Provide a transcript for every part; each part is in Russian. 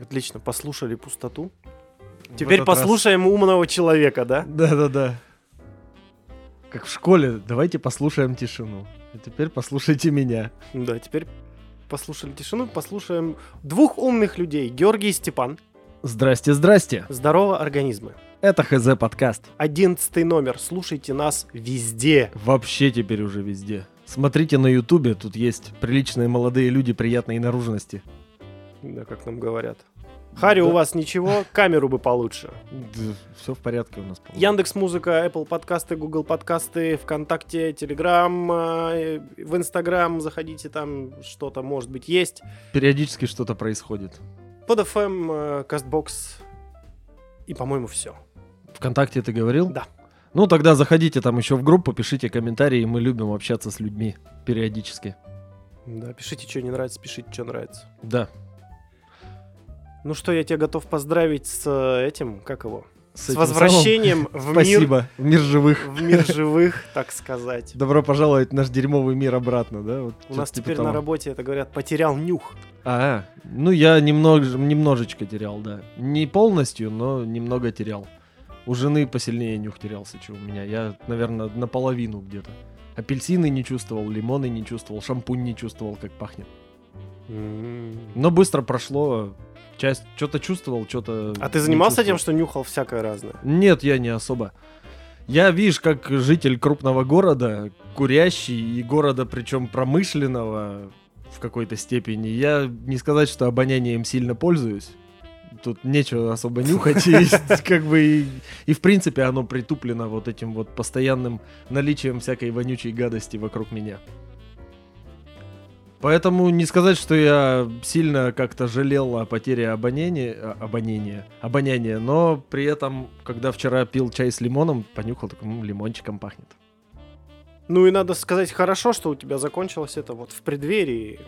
Отлично, послушали пустоту. Теперь этот раз- послушаем умного человека, да? Да-да-да. Как в школе, давайте послушаем тишину. А теперь послушайте меня. Да, теперь послушали тишину, послушаем двух умных людей. Георгий и Степан. Здрасте, здрасте. Здорово, организмы. Это ХЗ подкаст. Одиннадцатый номер. Слушайте нас везде. Вообще теперь уже везде. Смотрите на ютубе, тут есть приличные молодые люди приятной наружности. Да, как нам говорят. Харри, у Да. вас ничего, камеру бы получше. все в порядке у нас. по-моему. Яндекс Музыка, Apple подкасты, Google подкасты, ВКонтакте, Телеграм, в Инстаграм заходите, там что-то может быть есть. Периодически что-то происходит. Под FM, Кастбокс и, по-моему, все. Вконтакте ты говорил? Да. Ну тогда заходите там еще в группу, пишите комментарии, мы любим общаться с людьми периодически. Да, пишите, что не нравится, пишите, что нравится. Да. Ну что, я тебя готов поздравить с э, этим, как его? С, этим возвращением в самым- мир, Спасибо. В мир живых. в мир живых, так сказать. Добро пожаловать в наш дерьмовый мир обратно, да? Вот У нас типа теперь того. на работе, это говорят, потерял нюх. А, ну я немного, немножечко терял, да. Не полностью, но немного терял. У жены посильнее нюх терялся, чем у меня. Я, наверное, наполовину где-то. Апельсины не чувствовал, лимоны не чувствовал, шампунь не чувствовал, как пахнет. Но быстро прошло. Часть что-то чувствовал, что-то. А ты занимался тем, что нюхал всякое разное? Нет, я не особо. Я, видишь, как житель крупного города, курящий и города, причем промышленного в какой-то степени, я не сказать, что обонянием сильно пользуюсь. Тут нечего особо нюхать, и как бы и, и в принципе оно притуплено вот этим вот постоянным наличием всякой вонючей гадости вокруг меня. Поэтому не сказать, что я сильно как-то жалел о потере обоняния, а, обоняния, обоняния, но при этом, когда вчера пил чай с лимоном, понюхал, так «М, лимончиком пахнет. Ну и надо сказать, хорошо, что у тебя закончилось это вот в преддверии,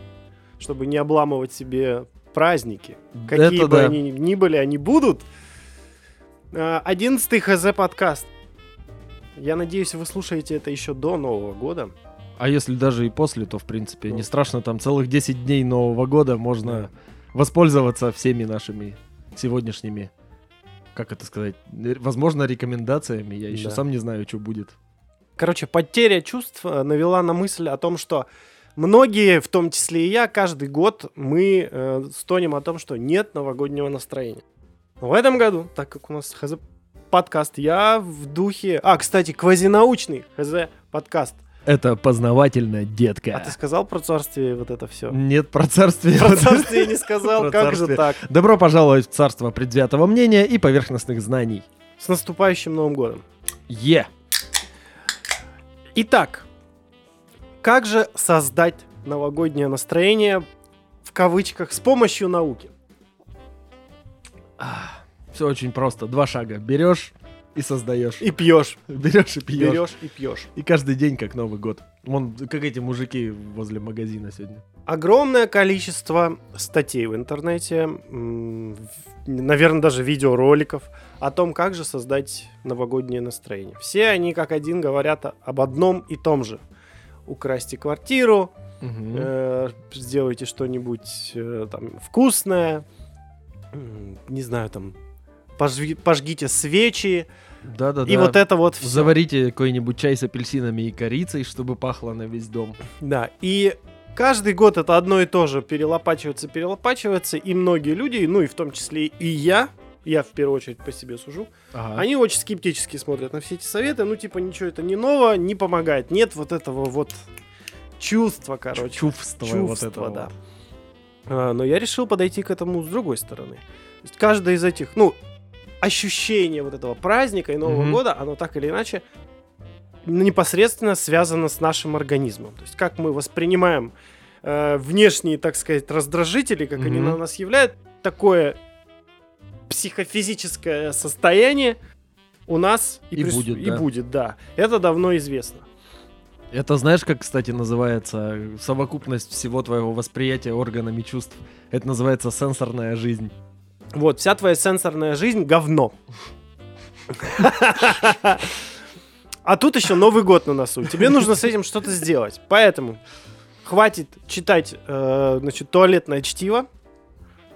чтобы не обламывать себе праздники. Какие Это бы да. они ни были, они будут. А, Одиннадцатый ХЗ подкаст. Я надеюсь, вы слушаете это еще до Нового года. А если даже и после, то в принципе Ну. не страшно, там целых 10 дней Нового года можно воспользоваться всеми нашими сегодняшними, как это сказать, возможно, рекомендациями. Я еще Да. сам не знаю, что будет. Короче, потеря чувств э, навела на мысль о том, что многие, в том числе и я, каждый год мы э, стонем о том, что нет новогоднего настроения. Но в этом году, так как у нас ХЗ подкаст, я в духе... А, кстати, квазинаучный ХЗ подкаст. Это познавательно, детка. А ты сказал про царствие вот это все? Нет, про царствие. Про царствие не сказал, как же так? Добро пожаловать в царство предвзятого мнения и поверхностных знаний. С наступающим Новым годом. Е! Итак, как же создать новогоднее настроение в кавычках с помощью науки? Все очень просто. Два шага. Берешь и создаешь. И пьешь, Берешь и пьешь. берешь и пьешь. И каждый день как Новый год. Вон, как эти мужики возле магазина сегодня. Огромное количество статей в интернете, наверное, даже видеороликов о том, как же создать новогоднее настроение. Все они как один говорят об одном и том же. Украсьте квартиру, Мгм. э, сделайте что-нибудь э, там вкусное, не знаю, там пожги- пожгите свечи, Да-да-да. и вот это вот всё. Заварите какой-нибудь чай с апельсинами и корицей, чтобы пахло на весь дом. Да, и каждый год это одно и то же перелопачивается, перелопачивается, и многие люди, ну и в том числе и я, я в первую очередь по себе сужу, Ага. они очень скептически смотрят на все эти советы, ну типа ничего это не ново, не помогает, нет вот этого вот чувства, короче. Чувство, вот чувства, этого да. вот. А, но я решил подойти к этому с другой стороны. То есть каждое из этих, ну, ощущение вот этого праздника и Нового Мгм. года, оно так или иначе непосредственно связано с нашим организмом. То есть как мы воспринимаем э, внешние, так сказать, раздражители, как они Мгм. на нас являют, такое психофизическое состояние у нас И прису- будет, и да. будет, да. Это давно известно. Это знаешь, как, кстати, называется совокупность всего твоего восприятия органами чувств? Это называется сенсорная жизнь. Вот, вся твоя сенсорная жизнь говно. А тут еще Новый год на носу. Тебе нужно с этим что-то сделать. Поэтому хватит читать, э, значит, туалетное чтиво.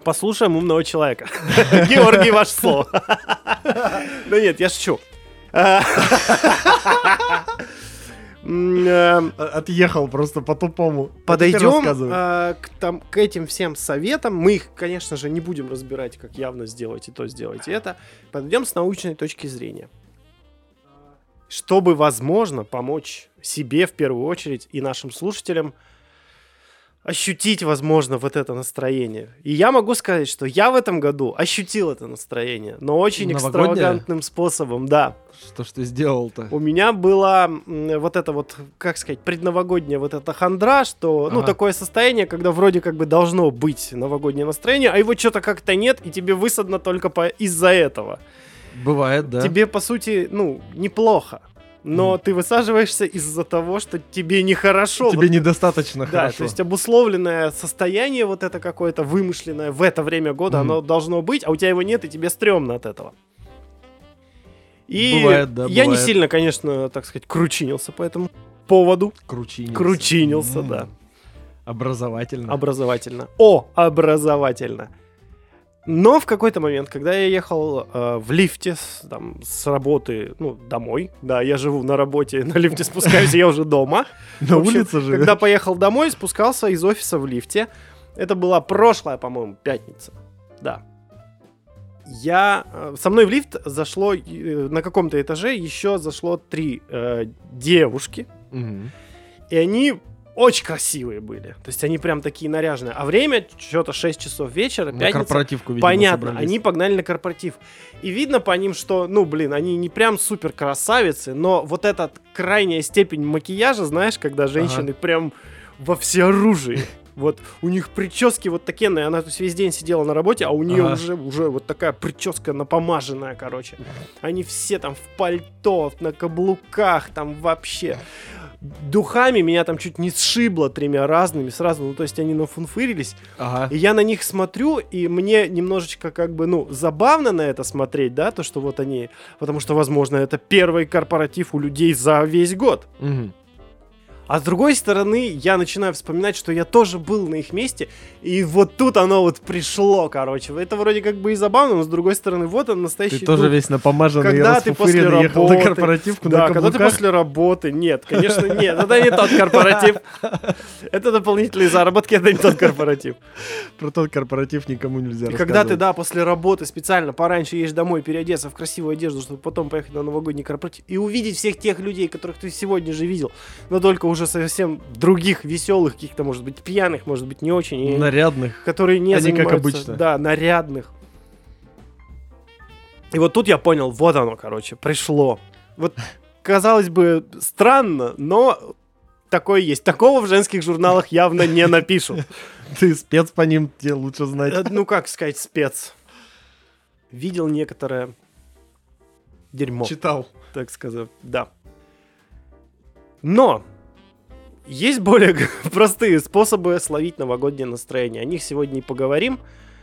Послушаем умного человека. Георгий, ваше слово. Да нет, я шучу. Э, Отъехал просто по-тупому. Подойдем а, к, там, к этим всем советам. Мы их, конечно же, не будем разбирать, как явно сделайте то, сделайте это. Подойдем с научной точки зрения. Чтобы, возможно, помочь себе в первую очередь и нашим слушателям ощутить, возможно, вот это настроение. И я могу сказать, что я в этом году ощутил это настроение, но очень Новогоднее? экстравагантным способом, да. Что ж ты сделал-то? У меня была вот это вот, как сказать, предновогодняя вот эта хандра, что, ну, Ага. такое состояние, когда вроде как бы должно быть новогоднее настроение, а его что-то как-то нет, и тебе высадно только по... из-за этого. Бывает, да. Тебе, по сути, ну, неплохо. Но Мгм. ты высаживаешься из-за того, что тебе нехорошо. Тебе Вот, недостаточно да, хорошо. то есть обусловленное состояние вот это какое-то вымышленное в это время года, Мгм. оно должно быть, а у тебя его нет, и тебе стрёмно от этого. И Бывает, да, я не бывает. сильно, конечно, так сказать, кручинился по этому поводу. Кручинился. Кручинился, М, да. Образовательно. Образовательно. О, образовательно. Но в какой-то момент, когда я ехал э, в лифте с, там, с работы, ну, домой, да, я живу на работе, на лифте спускаюсь, я уже дома. На улице же. Когда поехал домой, спускался из офиса в лифте. Это была прошлая, по-моему, пятница. Да. Я... э, Со мной в лифт зашло э, на каком-то этаже еще зашло три э, девушки. Мгм. И они очень красивые были. То есть они прям такие наряженные. А время что-то 6 часов вечера, На пятница. корпоративку, видимо, Понятно, собрались. они погнали на корпоратив. И видно по ним, что, ну, блин, они не прям супер красавицы, но вот эта крайняя степень макияжа, знаешь, когда женщины прям во всеоружии. Вот у них прически вот такие, она то есть, весь день сидела на работе, а у нее Ага. уже, уже вот такая прическа напомаженная, короче. Они все там в пальто, на каблуках, там вообще. Духами меня там чуть не сшибло тремя разными сразу, ну то есть они нафунфырились. Ага. И я на них смотрю, и мне немножечко как бы, ну, забавно на это смотреть, да, то, что вот они... Потому что, возможно, это первый корпоратив у людей за весь год. Мгм. А с другой стороны, я начинаю вспоминать, что я тоже был на их месте, и вот тут оно вот пришло, короче. Это вроде как бы и забавно, но с другой стороны, вот он настоящий Ты тоже дух. весь напомаженный Когда ты после ехал на работы- корпоративку Да, на когда ты после работы. Нет, конечно, нет. Это не тот корпоратив. Это дополнительные заработки, это не тот корпоратив. Про тот корпоратив никому нельзя когда ты, да, после работы специально пораньше едешь домой, переодеться в красивую одежду, чтобы потом поехать на новогодний корпоратив и увидеть всех тех людей, которых ты сегодня же видел, но только уже совсем других, веселых, каких-то, может быть, пьяных, может быть, не очень, Нарядных. которые не Они как обычно. Да, нарядных. И вот тут я понял, вот оно, короче, пришло. Вот, казалось бы, странно, но такое есть. Такого в женских журналах явно не напишут. Ты спец по ним, тебе лучше знать. Э, Ну, как сказать, спец. Видел некоторое дерьмо, Читал. так сказать, да. Но есть более простые способы словить новогоднее настроение. О них сегодня и поговорим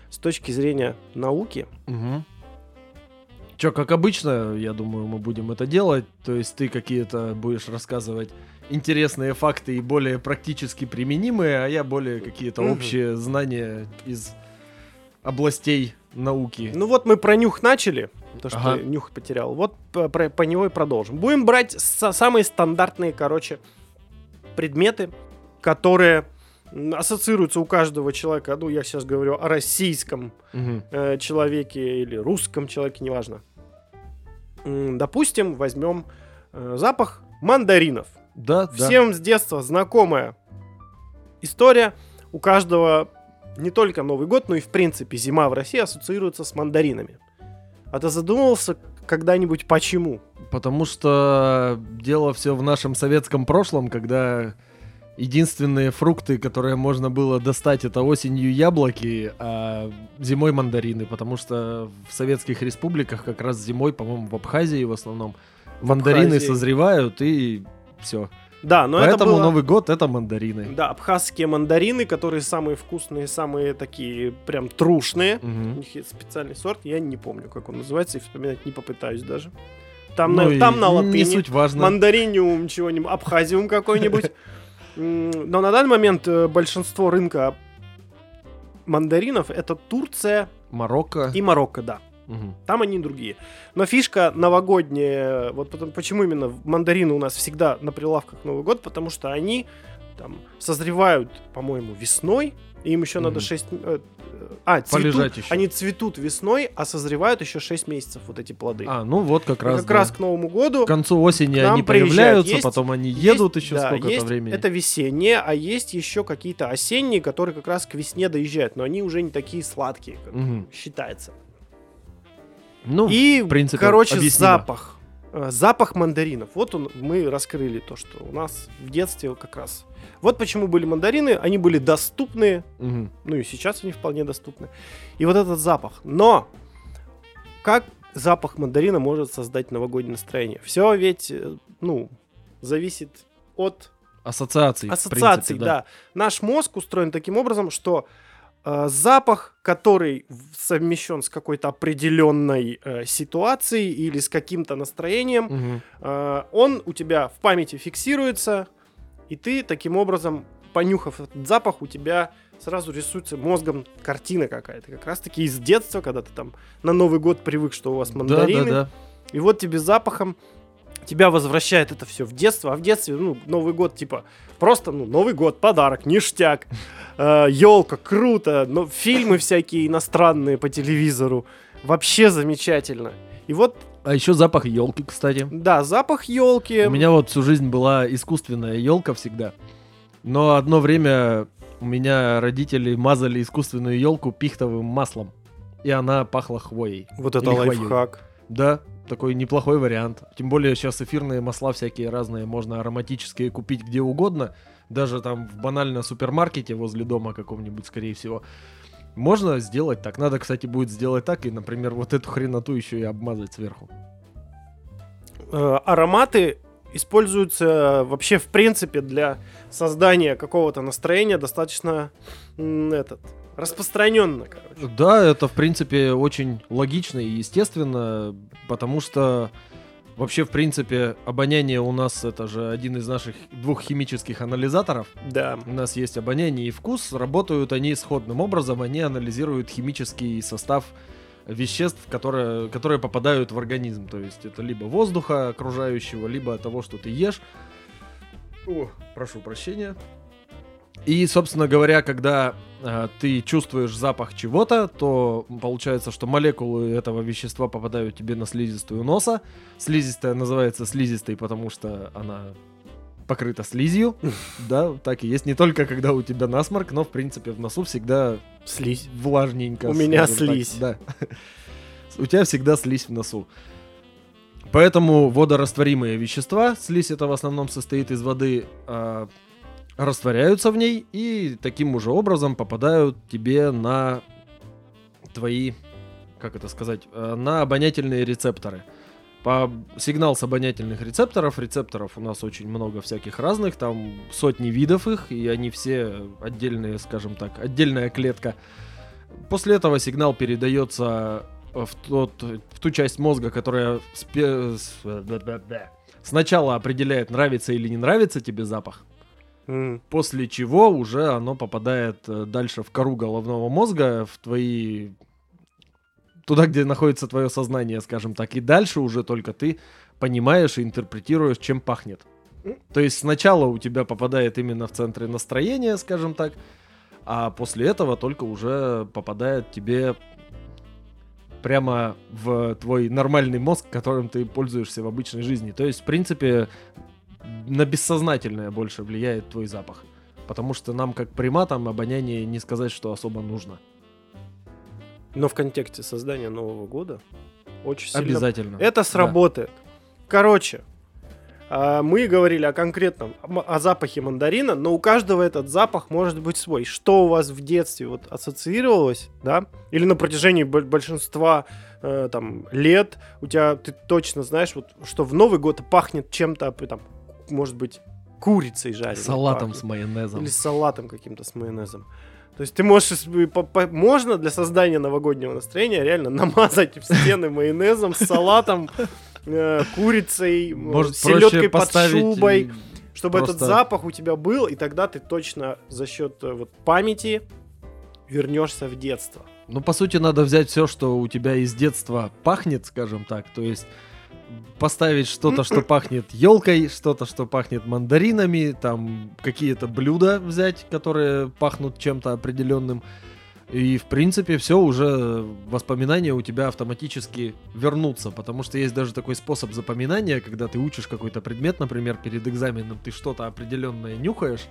с точки зрения науки. Угу. Че, как обычно, я думаю, мы будем это делать. То есть ты какие-то будешь рассказывать интересные факты и более практически применимые, а я более какие-то Мгм. общие знания из областей науки. Ну вот мы про нюх начали, то, что Ага. нюх потерял. Вот по, про- него и продолжим. Будем брать са- самые стандартные, короче, предметы, которые ассоциируются у каждого человека. Ну, я сейчас говорю о российском Мгм. э, человеке или русском человеке, неважно. Допустим, возьмем э, запах мандаринов. Да, да. Всем с детства знакомая история. У каждого не только Новый год, но и в принципе зима в России ассоциируется с мандаринами. А ты задумывался когда-нибудь почему? Потому что дело все в нашем советском прошлом, когда единственные фрукты, которые можно было достать, это осенью яблоки, а зимой мандарины. Потому что в советских республиках как раз зимой, по-моему, в Абхазии в основном, мандарины Абхазии. созревают и все. Да, но Поэтому это было... Новый год это мандарины. Да, абхазские мандарины, которые самые вкусные, самые такие прям трушные. У Мгм. них есть специальный сорт, я не помню, как он называется, и вспоминать не попытаюсь даже. Там, Ну на, там на латыни. Не суть важно. мандариниум чего-нибудь, абхазиум какой-нибудь. Но на данный момент э, большинство рынка мандаринов это Турция Марокко. и Марокко, да. Мгм. Там они другие. Но фишка новогодняя, вот потом, почему именно мандарины у нас всегда на прилавках Новый год, потому что они там созревают, по-моему, весной, и им еще надо Мгм. 6... а, цветут, Полежать еще. они цветут весной, а созревают еще 6 месяцев, вот эти плоды. А, ну вот как И раз. как да. раз к Новому году К концу осени они появляются, Есть- потом они есть- едут еще да, сколько-то есть- времени. Это весенние, а есть еще какие-то осенние, которые как раз к весне доезжают, но они уже не такие сладкие, как Мгм. считается. Ну, И, в принципе, короче, объяснимо. запах. Э, Запах мандаринов. Вот он, мы раскрыли то, что у нас в детстве как раз. Вот почему были мандарины, они были доступны, Мгм. ну и сейчас они вполне доступны. И вот этот запах. Но как запах мандарина может создать новогоднее настроение? Все ведь, э, ну, зависит от Ассоциаций. ассоциаций, принципе, да. Наш мозг устроен таким образом, что э, запах, который совмещен с какой-то определенной э, ситуацией или с каким-то настроением, Мгм. э, он у тебя в памяти фиксируется, и ты таким образом, понюхав этот запах, у тебя сразу рисуется мозгом картина какая-то. Как раз таки из детства, когда ты там на Новый год привык, что у вас мандарины, Да, да, да. и вот тебе запахом тебя возвращает это все в детство, а в детстве, ну, Новый год, типа, просто, ну, Новый год, подарок, ништяк, елка, круто, но фильмы всякие иностранные по телевизору, вообще замечательно. И вот, А еще запах елки, кстати. да, запах елки. У меня вот всю жизнь была искусственная елка всегда. Но одно время у меня родители мазали искусственную елку пихтовым маслом. И она пахла хвоей. Вот это Или хвоей. лайфхак. Да, такой неплохой вариант. Тем более сейчас эфирные масла всякие разные, можно ароматические купить где угодно. Даже там в банально супермаркете возле дома каком-нибудь, скорее всего. Можно сделать так. Надо, кстати, будет сделать так и, например, вот эту хреноту еще и обмазать сверху. Э, ароматы используются вообще в принципе для создания какого-то настроения достаточно этот распространенно, короче. Да, это, в принципе, очень логично и естественно, потому что вообще, в принципе, обоняние у нас это же один из наших двух химических анализаторов. Да. У нас есть обоняние и вкус, работают они сходным образом, они анализируют химический состав веществ, которые, которые попадают в организм. То есть это либо воздуха окружающего, либо того, что ты ешь. О, прошу прощения. И, собственно говоря, когда э, ты чувствуешь запах чего-то, то получается, что молекулы этого вещества попадают тебе на слизистую носа. Слизистая называется слизистой, потому что она покрыта слизью. Да, так и есть. Не только когда у тебя насморк, но, в принципе, в носу всегда Слизь. влажненько. У меня так, слизь. Да. У тебя всегда слизь в носу. Поэтому водорастворимые вещества, слизь это в основном состоит из воды, а, растворяются в ней и таким уже образом попадают тебе на твои, как это сказать, э, на обонятельные рецепторы. По сигнал с обонятельных рецепторов, рецепторов у нас очень много всяких разных, там сотни видов их, и они все отдельные, скажем так, отдельная клетка. После этого сигнал передается в, тот, в ту часть мозга, которая спе- сначала определяет, нравится или не нравится тебе запах, М. после чего уже оно попадает э, дальше в кору головного мозга, в твои... туда, где находится твое сознание, скажем так, и дальше уже только ты понимаешь и интерпретируешь, чем пахнет. То есть сначала у тебя попадает именно в центры настроения, скажем так, а после этого только уже попадает тебе прямо в твой нормальный мозг, которым ты пользуешься в обычной жизни. То есть, в принципе, на бессознательное больше влияет твой запах. Потому что нам, как приматам, обоняние не сказать, что особо нужно. Но в контексте создания Нового года очень сильно Обязательно. Это сработает. Короче, а, мы говорили о конкретном, о запахе мандарина, но у каждого этот запах может быть свой. Что у вас в детстве вот ассоциировалось, да? Или на протяжении бо- большинства э, там лет у тебя ты точно знаешь, вот что в Новый год пахнет чем-то, там, может быть, курицей жареной. Салатом пахнет. с майонезом. Или с салатом каким-то с майонезом. То есть ты можешь, ис- по- по- можно для создания новогоднего настроения реально намазать в стены майонезом, с салатом, э, курицей, Может, селедкой под шубой, э, чтобы этот запах у тебя был, и тогда ты точно за счет э, вот памяти вернешься в детство. Ну, по сути, надо взять все, что у тебя из детства пахнет, скажем так. То есть поставить что-то, что пахнет елкой, что-то, что пахнет мандаринами, там какие-то блюда взять, которые пахнут чем-то определенным. И, в принципе, все уже воспоминания у тебя автоматически вернутся, потому что есть даже такой способ запоминания, когда ты учишь какой-то предмет, например, перед экзаменом, ты что-то определенное нюхаешь,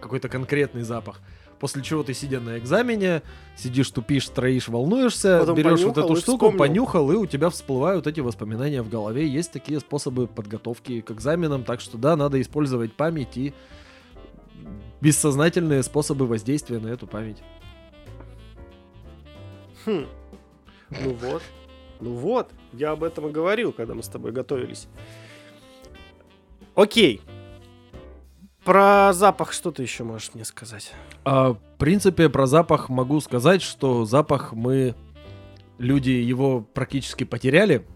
какой-то конкретный запах, после чего ты, сидя на экзамене, сидишь, тупишь, троишь, волнуешься, Потом берешь вот эту штуку, вспомнил. понюхал, и у тебя всплывают эти воспоминания в голове. Есть такие способы подготовки к экзаменам, так что да, надо использовать память и бессознательные способы воздействия на эту память. Хм. Ну вот. Ну вот. Я об этом и говорил, когда мы с тобой готовились. Окей. Про запах что ты еще можешь мне сказать? А, в принципе, про запах могу сказать, что запах мы, люди, его практически потеряли,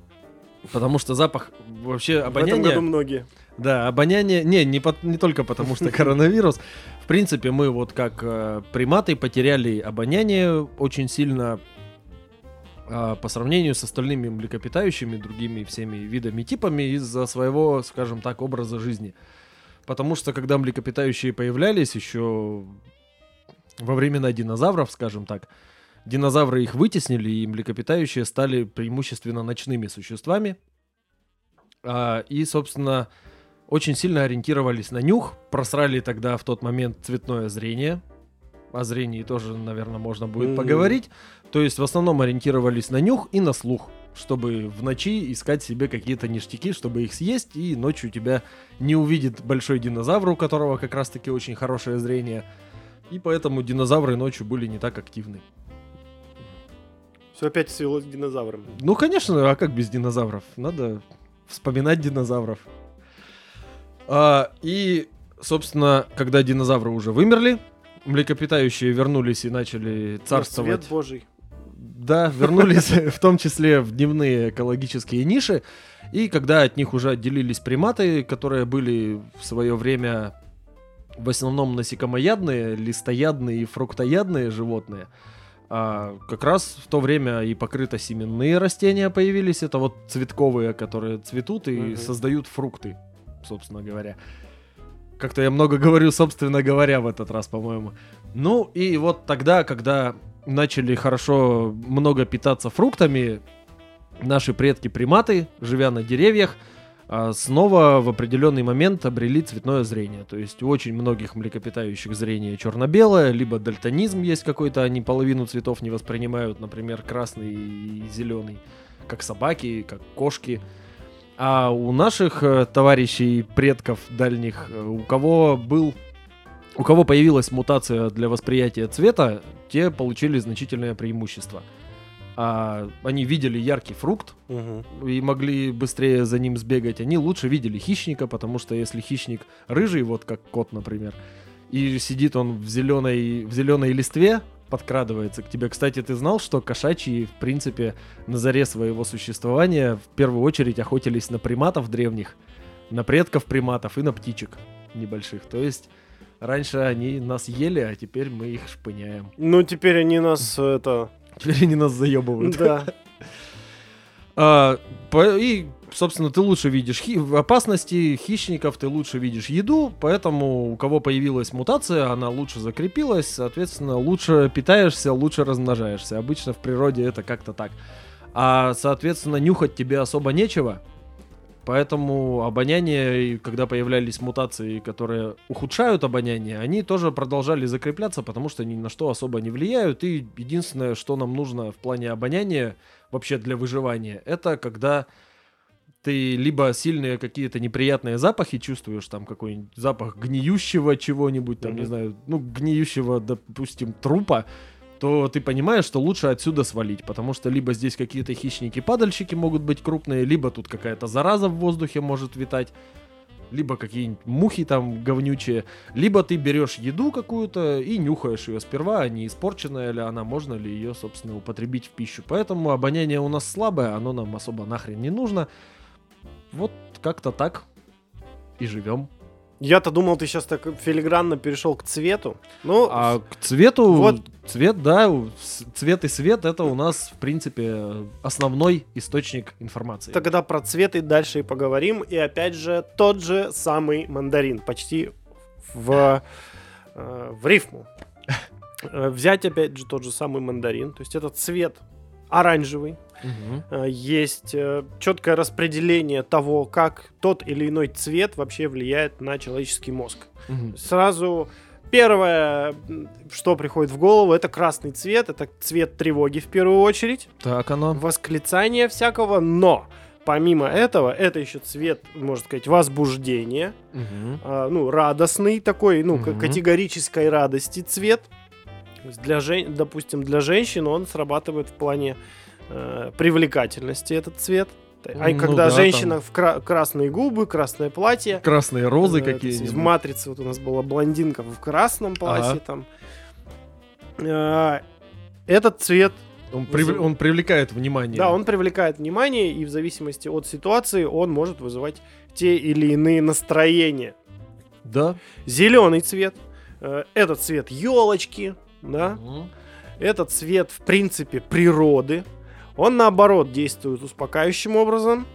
потому что запах вообще В этом обоняние... году многие. Да, обоняние... Не, не, по- не только потому что коронавирус. В принципе, мы вот как э, приматы потеряли обоняние очень сильно а, по сравнению с остальными млекопитающими, другими всеми видами типами из-за своего, скажем так, образа жизни. Потому что когда млекопитающие появлялись еще во времена динозавров, скажем так, динозавры их вытеснили, и млекопитающие стали преимущественно ночными существами. А, и, собственно, очень сильно ориентировались на нюх, просрали тогда в тот момент цветное зрение. О зрении тоже, наверное, можно будет Мгм. поговорить. То есть в основном ориентировались на нюх и на слух, чтобы в ночи искать себе какие-то ништяки, чтобы их съесть, и ночью тебя не увидит большой динозавр, у которого как раз-таки очень хорошее зрение. И поэтому динозавры ночью были не так активны. Все опять свелось к динозаврам. Ну, конечно, а как без динозавров? Надо вспоминать динозавров. А, и, собственно, когда динозавры уже вымерли, млекопитающие вернулись и начали На царствовать. Свет божий. Да, вернулись в том числе в дневные экологические ниши. И когда от них уже отделились приматы, которые были в свое время в основном насекомоядные, листоядные и фруктоядные животные, а как раз в то время и покрытосеменные растения появились. Это вот цветковые, которые цветут и Мгм. создают фрукты, собственно говоря. Как-то я много говорю, собственно говоря, в этот раз, по-моему. Ну и вот тогда, когда начали хорошо много питаться фруктами, наши предки-приматы, живя на деревьях, а, снова в определенный момент обрели цветное зрение. То есть у очень многих млекопитающих зрение черно-белое, либо дальтонизм есть какой-то, они половину цветов не воспринимают, например, красный и зеленый, как собаки, как кошки. А у наших э, товарищей, предков дальних, э, у кого был у кого появилась мутация для восприятия цвета, те получили значительное преимущество. А они видели яркий фрукт Мгм. и могли быстрее за ним сбегать. Они лучше видели хищника, потому что если хищник рыжий, вот как кот, например, и сидит он в зеленой, в зеленой листве, подкрадывается к тебе. Кстати, ты знал, что кошачьи, в принципе, на заре своего существования в первую очередь охотились на приматов древних, на предков приматов и на птичек небольших. То есть раньше они нас ели, а теперь мы их шпыняем. Ну, теперь они нас, это... Теперь они нас заебывают. Да. А, по- и, собственно, ты лучше видишь хи- опасности хищников, ты лучше видишь еду, поэтому у кого появилась мутация, она лучше закрепилась, соответственно, лучше питаешься, лучше размножаешься. Обычно в природе это как-то так. А, соответственно, нюхать тебе особо нечего, поэтому обоняние, когда появлялись мутации, которые ухудшают обоняние, они тоже продолжали закрепляться, потому что ни на что особо не влияют. И единственное, что нам нужно в плане обоняния, вообще для выживания, это когда ты либо сильные какие-то неприятные запахи чувствуешь, там какой-нибудь запах гниющего чего-нибудь, там, не Мгм. знаю, ну, гниющего, допустим, трупа, то ты понимаешь, что лучше отсюда свалить, потому что либо здесь какие-то хищники-падальщики могут быть крупные, либо тут какая-то зараза в воздухе может витать, либо какие-нибудь мухи там говнючие, либо ты берешь еду какую-то и нюхаешь ее сперва, а не испорченная ли она, можно ли ее, собственно, употребить в пищу. Поэтому обоняние у нас слабое, оно нам особо нахрен не нужно. Вот как-то так и живем. Я-то думал, ты сейчас так филигранно перешел к цвету. Ну, А к цвету, Вот. цвет, да, цвет и свет это у нас, в принципе, основной источник информации. тогда про цвет и дальше и поговорим. И опять же, тот же самый мандарин. Почти в, э, в рифму. Э, Взять опять же тот же самый мандарин. То есть это цвет оранжевый. Э, Есть четкое распределение того, как тот или иной цвет вообще влияет на человеческий мозг. Мгм. Сразу первое, что приходит в голову, это красный цвет. Это цвет тревоги в первую очередь. Так оно. Восклицания всякого, но помимо этого, это еще цвет, можно сказать, возбуждения. Мгм. а, ну, радостный такой, ну, Мгм. категорической радости цвет. Для жен... Допустим, для женщин он срабатывает в плане э, привлекательности этот цвет. А Ну когда да, женщина там. в кра- красные губы, красное платье, Красные розы Э, есть В какие-нибудь. матрице вот у нас была блондинка в красном платье Ага. там. Э, Этот цвет, Он, прив- он привлекает внимание. да, он привлекает внимание, и в зависимости от ситуации он может вызывать те или иные настроения. Да. Зеленый цвет, э, это цвет елочки, да, Мгм. это цвет, в принципе, природы. Он, наоборот, действует успокаивающим образом.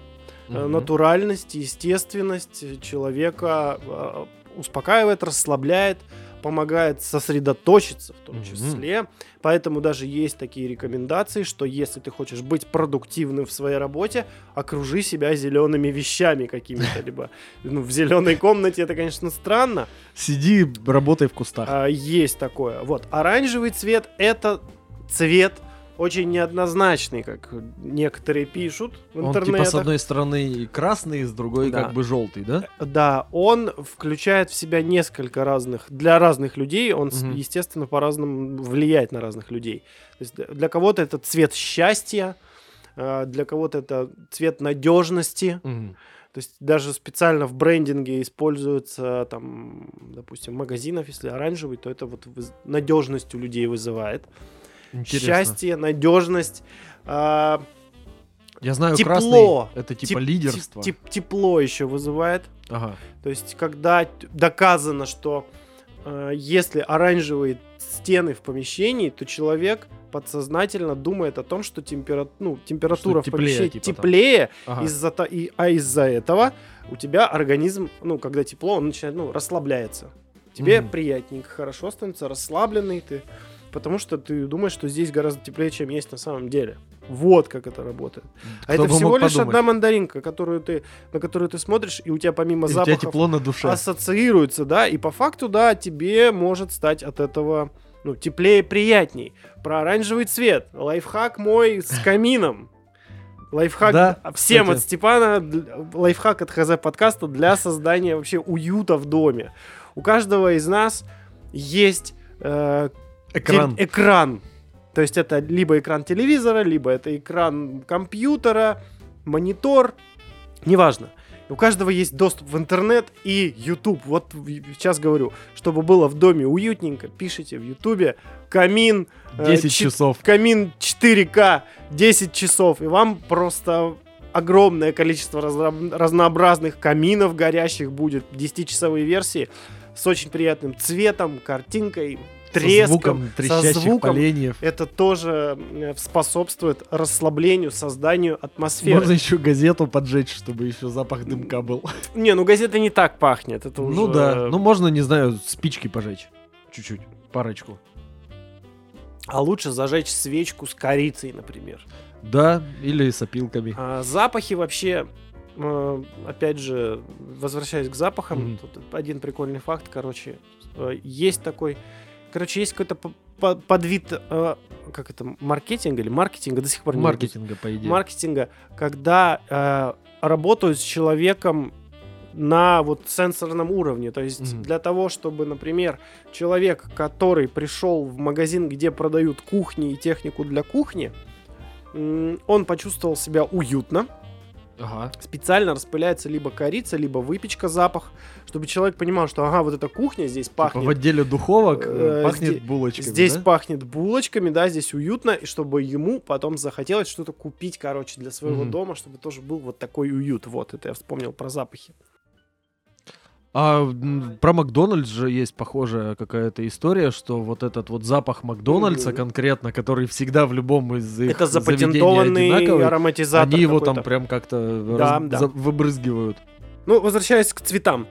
Э, Мгм. натуральность, естественность человека э, успокаивает, расслабляет, помогает сосредоточиться в том числе. Поэтому даже есть такие рекомендации, что если ты хочешь быть продуктивным в своей работе, окружи себя зелеными вещами какими-то, либо ну, в зеленой комнате это, конечно, странно. Сиди, работай в кустах. А, есть такое. Вот оранжевый цвет это цвет очень неоднозначный, как некоторые пишут в он интернете. типа с одной стороны красный, с другой Да. как бы желтый, да? Да, он включает в себя несколько разных, для разных людей, он, Мгм. естественно, по-разному влияет на разных людей. То есть для- кого-то это цвет счастья, э, для кого-то это цвет надежности. Мгм. То есть даже специально в брендинге используется, там, допустим, магазинов, если оранжевый, то это вот надежность у людей вызывает. Интересно. Счастье, надежность, а, Я знаю, Тепло. красный это типа теп- лидерство. теп- теп- тепло еще вызывает. Ага. То есть, когда доказано, что э, если оранжевые стены в помещении, то человек подсознательно думает о том, что темпера... ну, температура Что в теплее, помещении типа, там. теплее, Ага. из-за и, а из-за этого у тебя организм, ну, когда тепло, он начинает, ну, расслабляется. Тебе Мгм. приятненько, хорошо становится, расслабленный ты, потому что ты думаешь, что здесь гораздо теплее, чем есть на самом деле. Вот как это работает. А Кто это бы всего лишь подумать? одна мандаринка, которую ты, на которую ты смотришь, и у тебя помимо И у тебя запахов тепло на душе. ассоциируется, да, и по факту, да, тебе может стать от этого, ну, теплее, приятней. Про оранжевый цвет. Лайфхак мой с камином. Лайфхак Да, всем кстати. от Степана, лайфхак от ХЗ подкаста для создания вообще уюта в доме. У каждого из нас есть э, Экран. те- экран. То есть это либо экран телевизора, либо это экран компьютера, монитор, неважно. У каждого есть доступ в интернет и YouTube. Вот сейчас говорю, чтобы было в доме уютненько, пишите в YouTube камин, э, 10 чет- часов. камин 4К 10 часов, и вам просто огромное количество разно- разнообразных каминов горящих будет, 10-часовые версии с очень приятным цветом, картинкой, Со треском, звуком трещащих звуком. поленьев. Это тоже э, способствует расслаблению, созданию атмосферы. Можно еще газету поджечь, чтобы еще запах дымка был. Не, ну газета не так пахнет. Это Ну уже- да. Ну можно, не знаю, спички пожечь. Чуть-чуть. Парочку. А лучше зажечь свечку с корицей, например. Да, или с опилками. А запахи вообще, э, опять же, возвращаясь к запахам, Мгм. тут один прикольный факт, короче, э, есть такой, короче, есть какой-то по- по- подвид, э, как это, маркетинга или маркетинга, до сих пор не могу Маркетинга, по идее. маркетинга, когда э, работают с человеком на вот сенсорном уровне. То есть Мгм. для того, чтобы, например, человек, который пришел в магазин, где продают кухни и технику для кухни, он почувствовал себя уютно, Ага. специально распыляется либо корица, либо выпечка, запах, чтобы человек понимал, что ага, вот эта кухня здесь Типа пахнет в отделе духовок э, Э, пахнет зде- булочками, Здесь да? пахнет булочками, да, здесь уютно, и чтобы ему потом захотелось что-то купить, короче, для своего Мгм. дома, чтобы тоже был вот такой уют. Вот, это я вспомнил про запахи. А про Макдональдс же есть похожая какая-то история, что вот этот вот запах Макдональдса Мгм. конкретно, который всегда в любом из их Это запатентованный ароматизатор они его там прям как-то Да, раз- да. за- выбрызгивают. Ну, возвращаясь к цветам.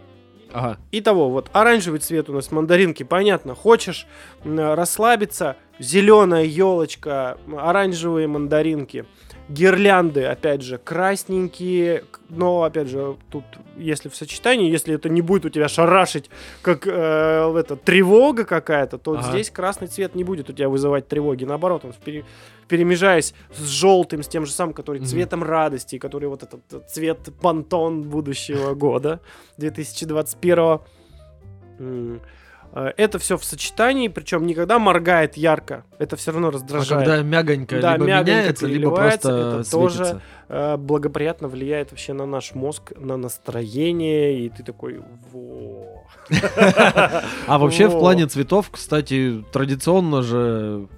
Ага. Итого, вот оранжевый цвет у нас мандаринки, понятно. Хочешь расслабиться, зеленая елочка, оранжевые мандаринки, гирлянды, опять же, красненькие, но, опять же, тут, если в сочетании, если это не будет у тебя шарашить, как э, это, тревога какая-то, то Ага. здесь красный цвет не будет у тебя вызывать тревоги. Наоборот, он пере- перемежаясь с желтым, с тем же самым, который Мгм. цветом радости, который вот этот э, цвет пантон будущего года, 2021 М, э, Это все в сочетании, причем никогда моргает ярко. Это все равно А раздражает. когда мягонько Да, либо мягонько меняется, либо просто это тоже светится. Э, благоприятно влияет вообще на наш мозг, на настроение, и ты такой, во. А вообще в плане цветов, кстати, традиционно же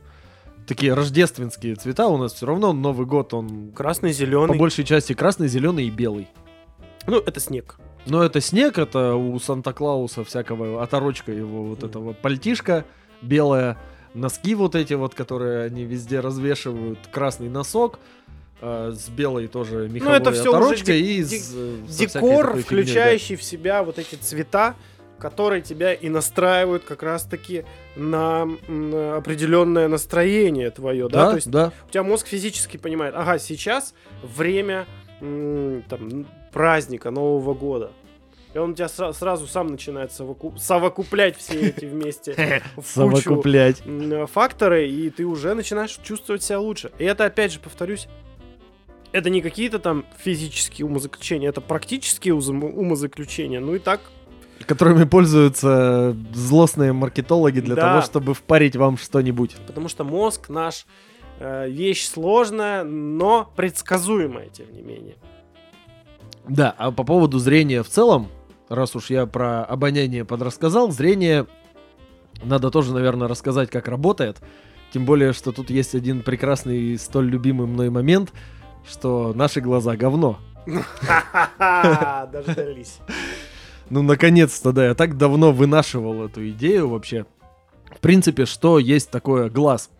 такие рождественские цвета у нас все равно Новый год он Красный, по зеленый. большей части красный, зеленый и белый. Ну, это снег. Но это снег, это у Санта-Клауса всякого оторочка его вот этого пальтишка белая, носки вот эти вот, которые они везде развешивают, красный носок э, с белой тоже меховой Ну, это всё уже оторочкой дек- и с, э, Декор, такой фигнёй, да. включающий в себя вот эти цвета, которые тебя и настраивают как раз-таки на, м, определенное настроение твое, да? Да, То есть да. у тебя мозг физически понимает, ага, сейчас время там, праздника Нового года. И он у тебя сра- сразу сам начинает совоку- совокуплять все эти вместе Совокуплять. м, факторы, и ты уже начинаешь чувствовать себя лучше. И это, опять же, повторюсь, это не какие-то там физические умозаключения, это практические умозаключения. Ну и так, Которыми пользуются злостные маркетологи для Да. того, чтобы впарить вам что-нибудь. потому что мозг наш э, вещь сложная, но предсказуемая, тем не менее. Да, а по поводу зрения в целом, раз уж я про обоняние подрассказал, зрение надо тоже, наверное, рассказать, как работает. Тем более, что тут есть один прекрасный и столь любимый мной момент, что наши глаза говно. Дождались. Ну, наконец-то, да, я так давно вынашивал эту идею вообще. В принципе, что есть такое глаз?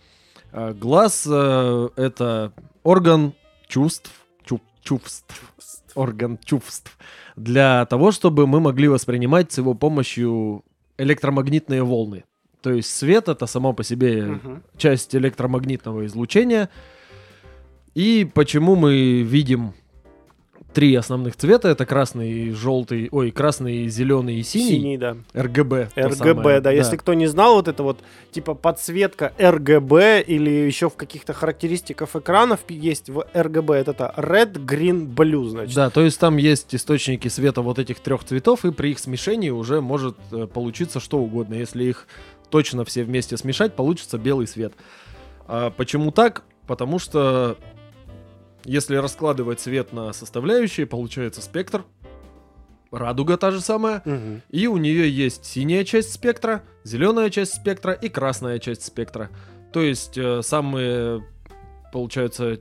А, Глаз э, это орган чувств, чу- чувств, орган чувств, для того, чтобы мы могли воспринимать с его помощью электромагнитные волны. То есть свет это само по себе Мгм. часть электромагнитного излучения. И почему мы видим три основных цвета, это красный, желтый, ой, красный, зеленый и синий. Синий, да. РГБ. то РГБ, самое, да. Если кто не знал, вот это вот типа подсветка РГБ или еще в каких-то характеристиках экранов есть в РГБ, это, это Red, Green, Blue, значит. Да, то есть там есть источники света вот этих трех цветов, и при их смешении уже может э, получиться что угодно. Если их точно все вместе смешать, получится белый свет. А почему так? Потому что если раскладывать свет на составляющие, получается спектр, радуга та же самая, Мгм. и у нее есть синяя часть спектра, зеленая часть спектра и красная часть спектра. То есть э, самые, получается,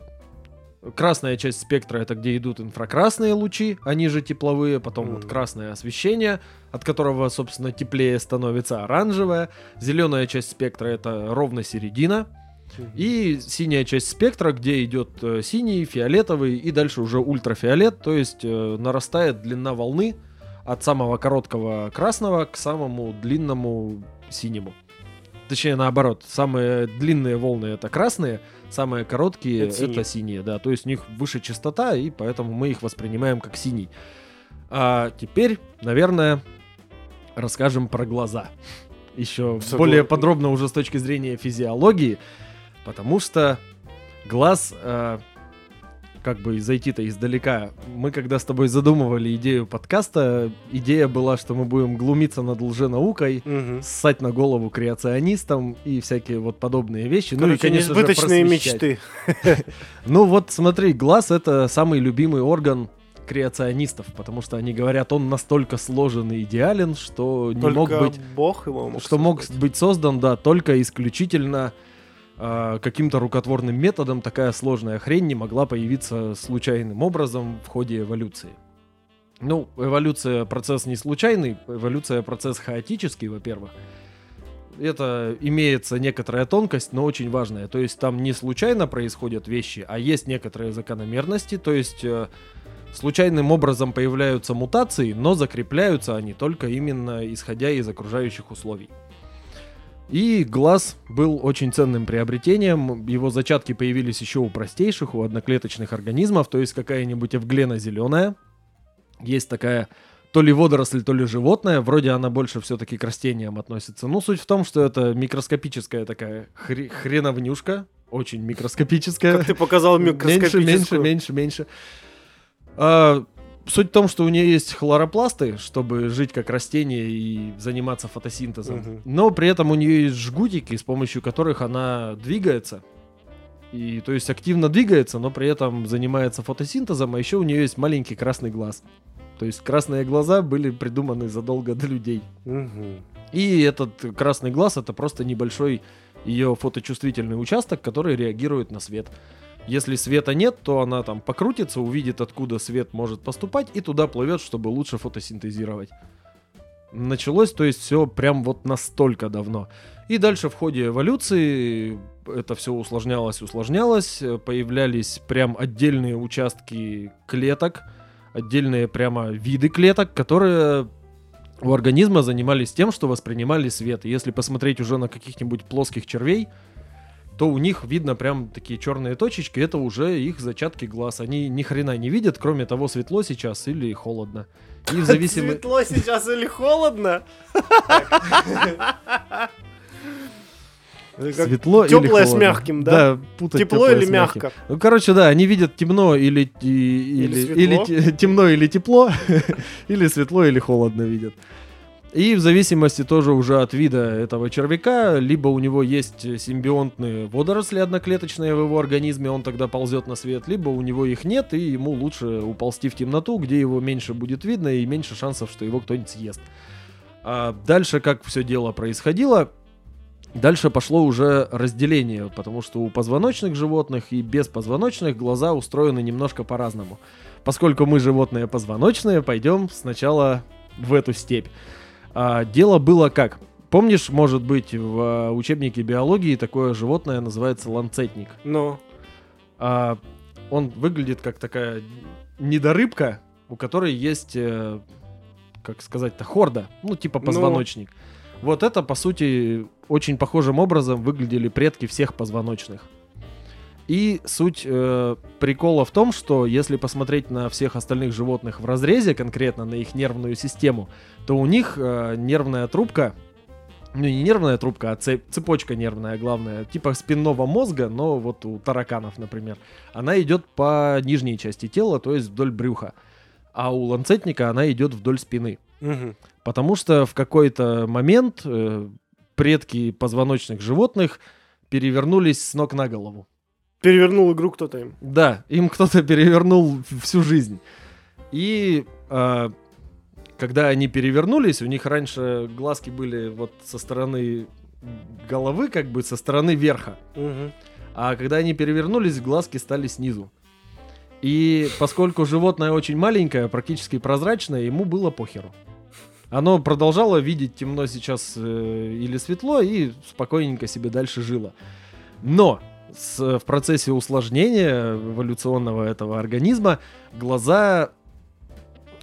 красная часть спектра это где идут инфракрасные лучи, они же тепловые, потом вот Мгм. красное освещение, от которого, собственно, теплее становится оранжевое. Зеленая часть спектра это ровно середина. И синяя часть спектра, где идет э, синий, фиолетовый и дальше уже ультрафиолет, то есть э, нарастает длина волны от самого короткого красного к самому длинному синему. Точнее, наоборот, самые длинные волны это красные, самые короткие Это это синие. синие. да. То есть у них выше частота, и поэтому мы их воспринимаем как синий. А теперь, наверное, расскажем про глаза. Еще Согла- более подробно уже с точки зрения физиологии, потому что глаз, э, как бы зайти-то издалека, мы когда с тобой задумывали идею подкаста, идея была, что мы будем глумиться над лженаукой, Мгм. ссать на голову креационистам и всякие вот подобные вещи. ну и, Короче, конечно несбыточные мечты. Ну вот смотри, глаз это самый любимый орган креационистов, потому что они говорят, он настолько сложен и идеален, что не Только мог быть, Бог его мог что мог создать. быть создан, да, только исключительно а, каким-то рукотворным методом. Такая сложная хрень не могла появиться случайным образом в ходе эволюции. Ну, эволюция процесс не случайный, эволюция процесс хаотический, во-первых. Это имеется некоторая тонкость, но очень важная. То есть там не случайно происходят вещи, а есть некоторые закономерности. То есть э, случайным образом появляются мутации, но закрепляются они только именно исходя из окружающих условий. И глаз был очень ценным приобретением. Его зачатки появились еще у простейших, у одноклеточных организмов, то есть какая-нибудь эвглена зеленая. Есть такая то ли водоросль, то ли животное. Вроде она больше все-таки к растениям относится. Ну, суть в том, что это микроскопическая такая хр- хреновнюшка. Очень микроскопическая. Как ты показал Меньше, микроскопическую. меньше, меньше, меньше. А, суть в том, что у нее есть хлоропласты, чтобы жить как растение и заниматься фотосинтезом. Мгм. Но при этом у нее есть жгутики, с помощью которых она двигается. И то есть активно двигается, но при этом занимается фотосинтезом, а еще у нее есть маленький красный глаз. То есть красные глаза были придуманы задолго до людей. Мгм. И этот красный глаз это просто небольшой ее фоточувствительный участок, который реагирует на свет. Если света нет, то она там покрутится, увидит, откуда свет может поступать, и туда плывет, чтобы лучше фотосинтезировать. Началось, то есть все прям вот настолько давно. И дальше в ходе эволюции это все усложнялось, усложнялось, появлялись прям отдельные участки клеток, отдельные прямо виды клеток, которые у организма занимались тем, что воспринимали свет. И если посмотреть уже на каких-нибудь плоских червей, то у них видно прям такие черные точечки, это уже их зачатки глаз. Они ни хрена не видят, кроме того, светло сейчас или холодно. И в зависимости... Светло сейчас или холодно? Светло или Теплое с холодно. мягким, да? путать Тепло или с мягко? Ну, короче, да, они видят темно или, и- или, или те- темно или тепло, или светло или холодно видят. И в зависимости тоже уже от вида этого червяка, либо у него есть симбионтные водоросли одноклеточные в его организме, он тогда ползет на свет, либо у него их нет, и ему лучше уползти в темноту, где его меньше будет видно и меньше шансов, что его кто-нибудь съест. А дальше как все дело происходило, Дальше пошло уже разделение, потому что у позвоночных животных и беспозвоночных глаза устроены немножко по-разному. Поскольку мы животные позвоночные, пойдем сначала в эту степь. А, дело было как? Помнишь, может быть, в а, учебнике биологии такое животное называется ланцетник? Ну, А, он выглядит как такая недорыбка, у которой есть, э, как сказать-то, хорда, ну типа Ну. позвоночник. Вот это, по сути, очень похожим образом выглядели предки всех позвоночных. И суть э, прикола в том, что если посмотреть на всех остальных животных в разрезе, конкретно на их нервную систему, то у них э, нервная трубка, ну не нервная трубка, а цеп- цепочка нервная главная, типа спинного мозга, но вот у тараканов, например, она идет по нижней части тела, то есть вдоль брюха. А у ланцетника она идет вдоль спины. мгм. Потому что в какой-то момент э, предки позвоночных животных перевернулись с ног на голову. Перевернул игру кто-то им. Да, им кто-то перевернул всю жизнь. И а, когда они перевернулись, у них раньше глазки были вот со стороны головы, как бы со стороны верха. Мгм. А когда они перевернулись, глазки стали снизу. И поскольку животное очень маленькое, практически прозрачное, ему было похеру. Оно продолжало видеть темно сейчас э, или светло и спокойненько себе дальше жило. Но с- в процессе усложнения эволюционного этого организма глаза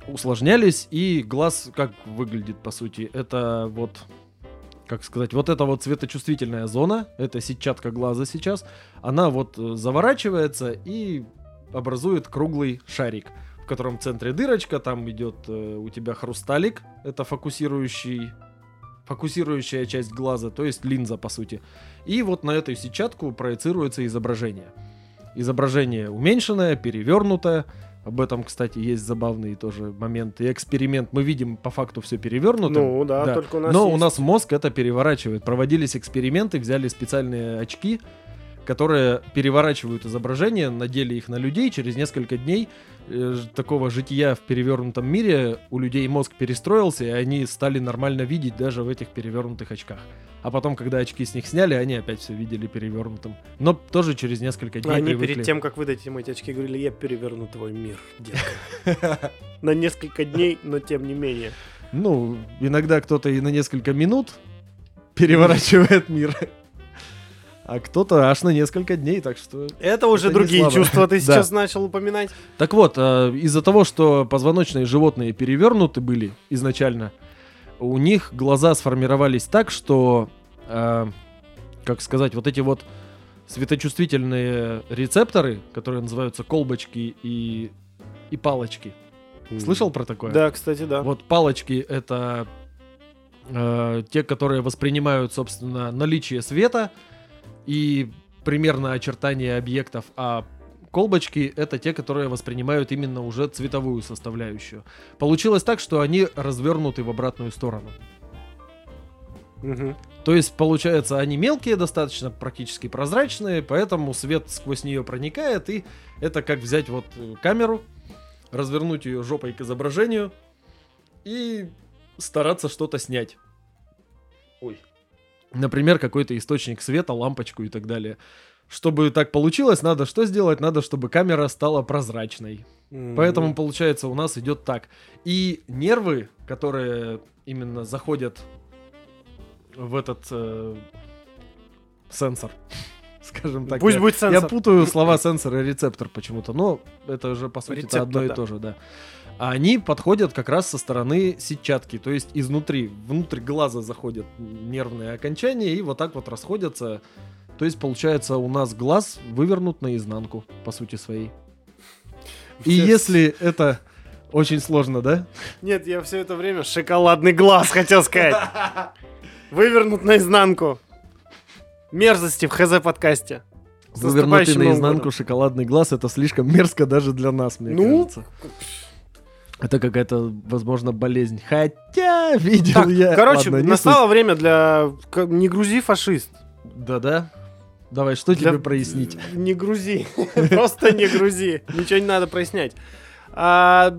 усложнялись, и глаз как выглядит по сути? Это вот, как сказать, вот эта вот светочувствительная зона, это сетчатка глаза сейчас, она вот э, заворачивается и образует круглый шарик, в котором в центре дырочка, там идет э, у тебя хрусталик, это фокусирующий фокусирующая часть глаза, то есть линза по сути. И вот на эту сетчатку проецируется изображение. Изображение уменьшенное, перевернутое. Об этом, кстати, есть забавный тоже момент и эксперимент. Мы видим по факту все перевернутым. Ну, да, Да. только у нас Но у есть- нас мозг это переворачивает. Проводились эксперименты, взяли специальные очки, которые переворачивают изображения, надели их на людей, через несколько дней э, такого жития в перевернутом мире у людей мозг перестроился, и они стали нормально видеть даже в этих перевернутых очках. А потом, когда очки с них сняли, они опять все видели перевернутым. Но тоже через несколько дней Они привыкли. перед тем, как выдать им эти очки, говорили, я переверну твой мир, детка. На несколько дней, но тем не менее. Ну, иногда кто-то и на несколько минут переворачивает мир. А кто-то аж на несколько дней, так что... Это уже Это другие чувства ты Да. сейчас начал упоминать. Так вот, э, из-за того, что позвоночные животные перевернуты были изначально, у них глаза сформировались так, что, э, как сказать, вот эти вот светочувствительные рецепторы, которые называются колбочки и, и палочки. Слышал про такое? Да, кстати, да. Вот палочки это э, те, которые воспринимают, собственно, наличие света и примерно очертания объектов, а колбочки это те, которые воспринимают именно уже цветовую составляющую. Получилось так, что они развернуты в обратную сторону. Мгм. То есть, получается, они мелкие достаточно, практически прозрачные, поэтому свет сквозь нее проникает, и это как взять вот э, камеру, развернуть ее жопой к изображению и стараться что-то снять. Например, какой-то источник света, лампочку и так далее. Чтобы так получилось, надо что сделать? Надо, чтобы камера стала прозрачной. Мгм. Поэтому, получается, у нас идет так. И нервы, которые именно заходят в этот э, сенсор, скажем так. Пусть я, будет я сенсор. путаю слова сенсор и рецептор почему-то, но это же по сути одно и то же, да. А они подходят как раз со стороны сетчатки, то есть изнутри, внутрь глаза заходят нервные окончания и вот так вот расходятся. То есть получается у нас глаз вывернут наизнанку по сути своей. И если это очень сложно, да? Нет, я все это время шоколадный глаз хотел сказать. Вывернут наизнанку. Мерзости в ХЗ подкасте. Вывернутый наизнанку шоколадный глаз это слишком мерзко даже для нас, мне Ну? кажется. Это какая-то, возможно, болезнь. Хотя видел Так, я. короче, Ладно, настало время для... Не грузи, фашист. суть. Да-да. Давай, что Для- тебе прояснить? Не грузи. Просто не грузи. Ничего не надо прояснять. А,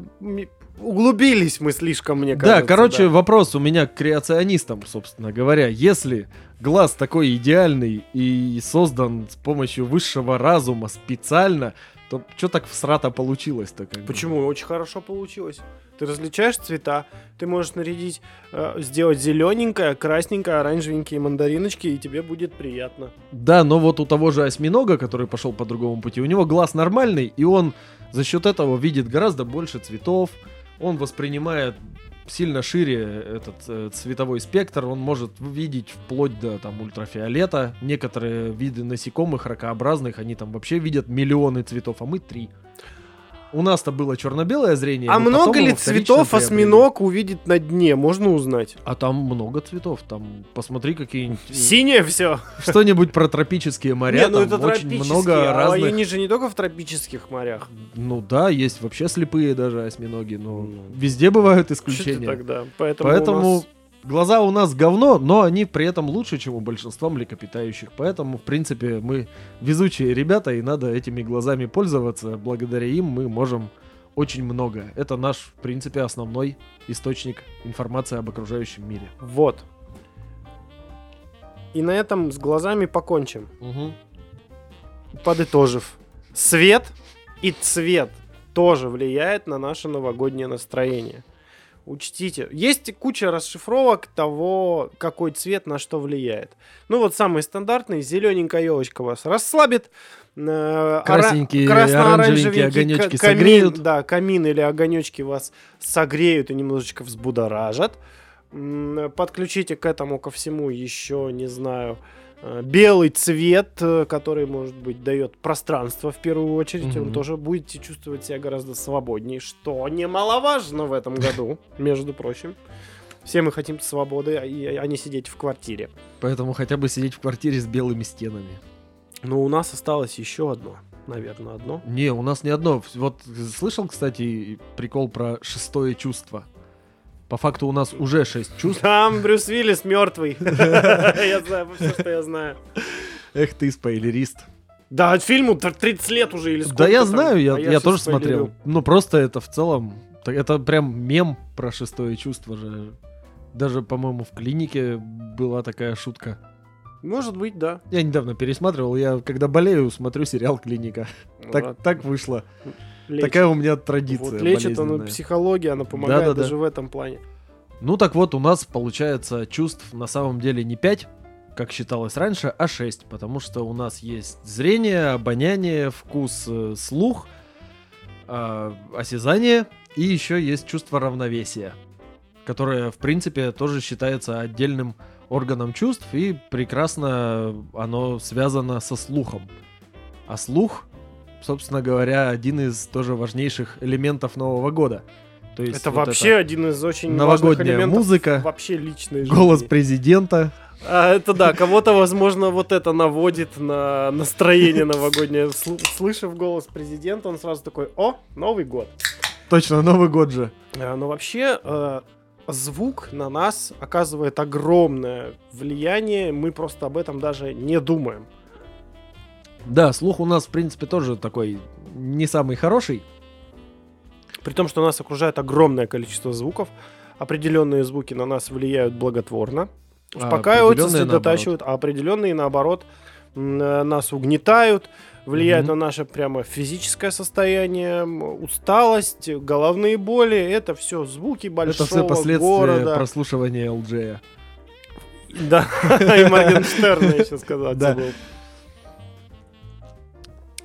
Углубились мы слишком, мне кажется. Да, короче, вопрос у меня к креационистам, собственно говоря. Если глаз такой идеальный и создан с помощью высшего разума специально, то что так всрато получилось-то? как бы? Почему? Очень хорошо получилось. Ты различаешь цвета, ты можешь нарядить, э, сделать зелененькое, красненькое, оранжевенькие мандариночки, и тебе будет приятно. Да, но вот у того же осьминога, который пошел по другому пути, у него глаз нормальный, и он за счет этого видит гораздо больше цветов, он воспринимает сильно шире этот э, цветовой спектр, он может видеть вплоть до там ультрафиолета. Некоторые виды насекомых ракообразных, они там вообще видят миллионы цветов, а мы три. У нас-то было черно-белое зрение. А но много ли цветов осьминог увидит на дне? Можно узнать. А там много цветов, там посмотри какие-нибудь... э, Синее все. Что-нибудь про тропические моря, Не, ну это тропические, много а разных... они же не только в тропических морях. Ну да, есть вообще слепые даже осьминоги, но Ну. везде бывают исключения. тогда? Поэтому, глаза у нас говно, но они при этом лучше, чем у большинства млекопитающих. Поэтому, в принципе, мы везучие ребята, и надо этими глазами пользоваться. Благодаря им мы можем очень много. Это наш, в принципе, основной источник информации об окружающем мире. Вот. И на этом с глазами покончим. Подытожив. Свет и цвет тоже влияет на наше новогоднее настроение. Учтите. Есть куча расшифровок того, какой цвет на что влияет. Ну вот самый стандартный, зелененькая елочка вас расслабит. э, ора- Красненькие, красно-оранжевенький оранжевенькие огонечки ка- камин, согреют. Да, камин или огонечки вас согреют и немножечко взбудоражат. Подключите к этому ко всему еще, не знаю, э, белый цвет, э, который, может быть, дает пространство в первую очередь. Он Мгм. тоже будете чувствовать себя гораздо свободнее, что немаловажно в этом году, между прочим. Все мы хотим свободы, а а не сидеть в квартире. Поэтому хотя бы сидеть в квартире с белыми стенами. Но у нас осталось еще одно, наверное, одно. Не, у нас не одно. Вот слышал, кстати, прикол про шестое чувство. По факту у нас уже шесть чувств. Там Брюс Уиллис мертвый. Я знаю все, что я знаю. Эх ты, спойлерист. Да, фильму т- 30 лет уже или сколько Да я там, знаю, я, а тоже смотрел. Ну просто это в целом, так это прям мем про шестое чувство же. Даже, по-моему, в клинике была такая шутка. Может быть, да. Я недавно пересматривал, я когда болею, смотрю сериал «Клиника». Так, Вот, так вышло. Лечит. Такая у меня традиция Вот лечит он болезненная. психология, она помогает Да-да-да. даже в этом плане. Ну так вот, у нас получается чувств на самом деле не 5, как считалось раньше, а 6. Потому что у нас есть зрение, обоняние, вкус, э, слух, а, осязание и еще есть чувство равновесия, которое, в принципе, тоже считается отдельным органом чувств и прекрасно оно связано со слухом. А слух, собственно говоря, один из тоже важнейших элементов Нового года. То есть Это вот вообще один из очень новогодняя элементов музыка, вообще личной жизни. голос президента. А, это да, кого-то, возможно, вот это наводит на настроение новогоднее. Сл- Слышав голос президента, он сразу такой, о, Новый год. Точно, Новый год же. А, Но вообще э, звук на нас оказывает огромное влияние, мы просто об этом даже не думаем. Да, слух у нас, в принципе, тоже такой не самый хороший. При том, что нас окружает огромное количество звуков, определенные звуки на нас влияют благотворно, А успокаивают, определенные сосредотачивают, а определенные, наоборот, нас угнетают, влияют Мгм. на наше прямо физическое состояние, усталость, головные боли. Это все звуки большого Это все последствия города. прослушивания LJ. Да, и Моргенштерна еще сказать забыл.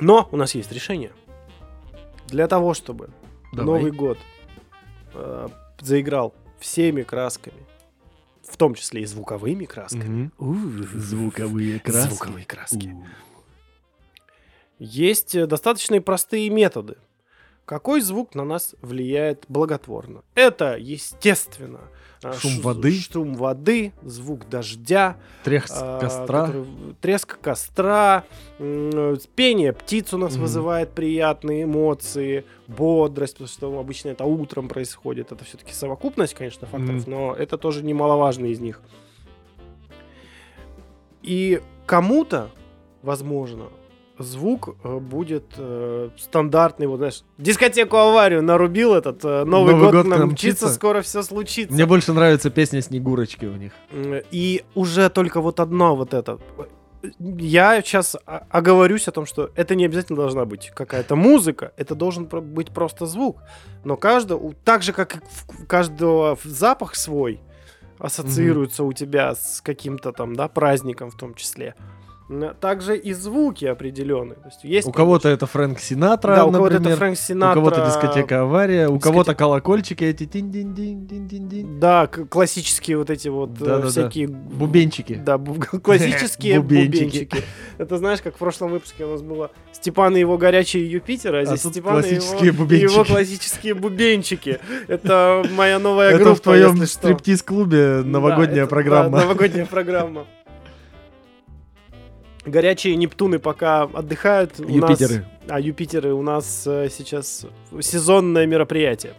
Но у нас есть решение. Для того, чтобы Давай. Новый год э, заиграл всеми красками, в том числе и звуковыми красками. Звуковые Звуковые краски. Есть э, достаточно простые методы. Какой звук на нас влияет благотворно? Это, естественно, Шум ш- воды. шум воды, звук дождя, Треск а, костра. который- треск костра, пение птиц у нас Мгм. вызывает приятные эмоции, бодрость, потому что обычно это утром происходит. Это все-таки совокупность, конечно, факторов, Мгм. но это тоже немаловажный из них. И кому-то, возможно, звук э, будет э, стандартный, вот знаешь, дискотеку аварию нарубил этот э, Новый, Новый год, год нам мчится, скоро все случится. Мне больше нравится песня Снегурочки у них. И уже только вот одно вот это. Я сейчас оговорюсь о том, что это не обязательно должна быть какая-то музыка, это должен быть просто звук. Но каждого, так же как у каждого запах свой ассоциируется у тебя с каким-то там, да, праздником в том числе. Также и звуки определенные. То есть есть, У кого-то это Фрэнк Синатра, да, у кого-то это. Фрэнк У Синатра. кого-то дискотека авария, у дискотека. кого-то колокольчики эти тин дин дин дин дин дин Да, классические вот эти вот э, Да-да-да. всякие Бубенчики. Да, бу- классические Бубенчики. бубенчики. Это знаешь, как в прошлом выпуске у нас было Степан и его горячие Юпитер, а здесь тут Степан и его, классические и бубенчики. его классические бубенчики. Это моя новая Это группа, в твоем стриптиз-клубе новогодняя Да, это- программа. да, новогодняя программа. Горячие Нептуны пока отдыхают. У нас- Юпитеры. а Юпитеры у нас э, сейчас сезонное мероприятие.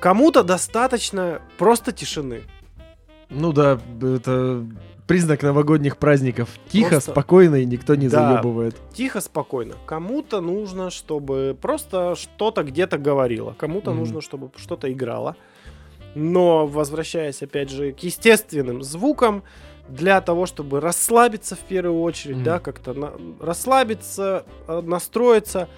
Кому-то достаточно просто тишины. Ну да, это признак новогодних праздников. Тихо, Просто- спокойно и никто не Да. заебывает. Тихо, спокойно. Кому-то нужно, чтобы просто что-то где-то говорило. Кому-то Мгм. нужно, чтобы что-то играло. Но, возвращаясь, опять же, к естественным звукам, для того, чтобы расслабиться в первую очередь, Мгм. да, как-то на- расслабиться, э, настроиться.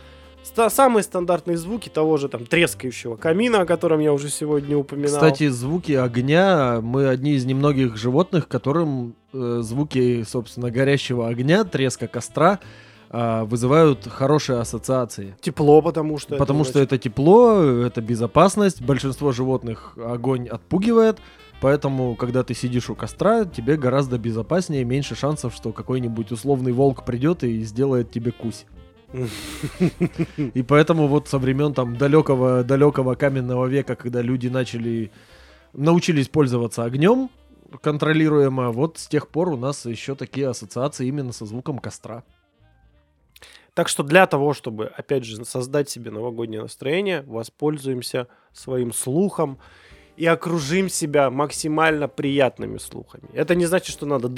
Ста- самые стандартные звуки того же там трескающего камина, о котором я уже сегодня упоминал. Кстати, звуки огня, мы одни из немногих животных, которым э, звуки, собственно, горящего огня, треска костра а, вызывают хорошие ассоциации. тепло, потому что Потому это что это тепло, это безопасность. Большинство животных огонь отпугивает. Поэтому, когда ты сидишь у костра, тебе гораздо безопаснее, меньше шансов, что какой-нибудь условный волк придет и сделает тебе кусь. И поэтому вот со времен там далекого, далекого каменного века, когда люди начали, научились пользоваться огнем контролируемо, вот с тех пор у нас еще такие ассоциации именно со звуком костра. Так что для того, чтобы, опять же, создать себе новогоднее настроение, воспользуемся своим слухом и окружим себя максимально приятными слухами. Это не значит, что надо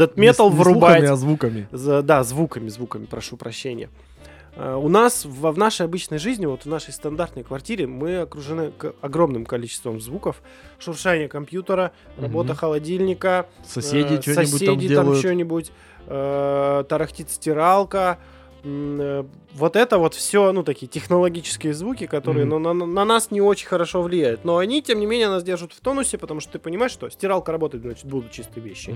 не врубать. слухами, а звуками. За- да, звуками, звуками, прошу прощения. Э, У нас в, в нашей обычной жизни, вот в нашей стандартной квартире, мы окружены огромным количеством звуков. Шуршание компьютера, работа Мгм. холодильника, Соседи э, там соседи делают. что-нибудь, э, тарахтит стиралка. Э, Вот это вот все, ну, такие технологические звуки, которые Мгм. ну, на, на нас не очень хорошо влияют. Но они, тем не менее, нас держат в тонусе, потому что ты понимаешь, что стиралка работает, значит, будут чистые вещи.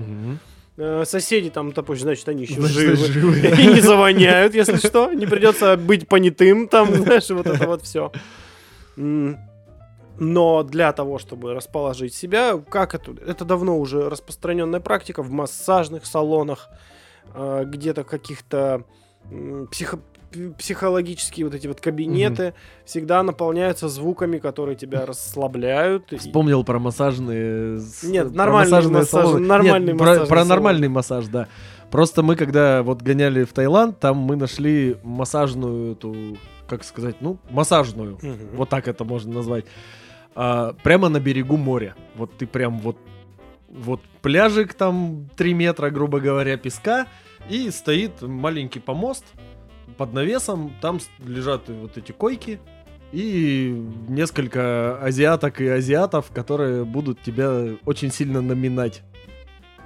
Э, Соседи там, допустим, значит, они еще Значит, живы. живы. И не завоняют, если что. Не придется быть понятым там, знаешь, вот это вот все. Но для того, чтобы расположить себя, как это? Это давно уже распространенная практика в массажных салонах, э, где-то каких-то психо- психологические вот эти вот кабинеты всегда наполняются звуками, которые тебя расслабляют. Вспомнил про массажные... Нет, про нормальный массажные массаж- салоны. нормальный Нет, про, массажный про салон. нормальный массаж, да. Просто мы, когда вот гоняли в Таиланд, там мы нашли массажную эту, как сказать, ну, массажную. Мгм. Вот так это можно назвать. А, прямо на берегу моря. Вот ты прям вот вот пляжик там 3 метра, грубо говоря, песка, и стоит маленький помост под навесом, там лежат вот эти койки, и несколько азиаток и азиатов, которые будут тебя очень сильно наминать.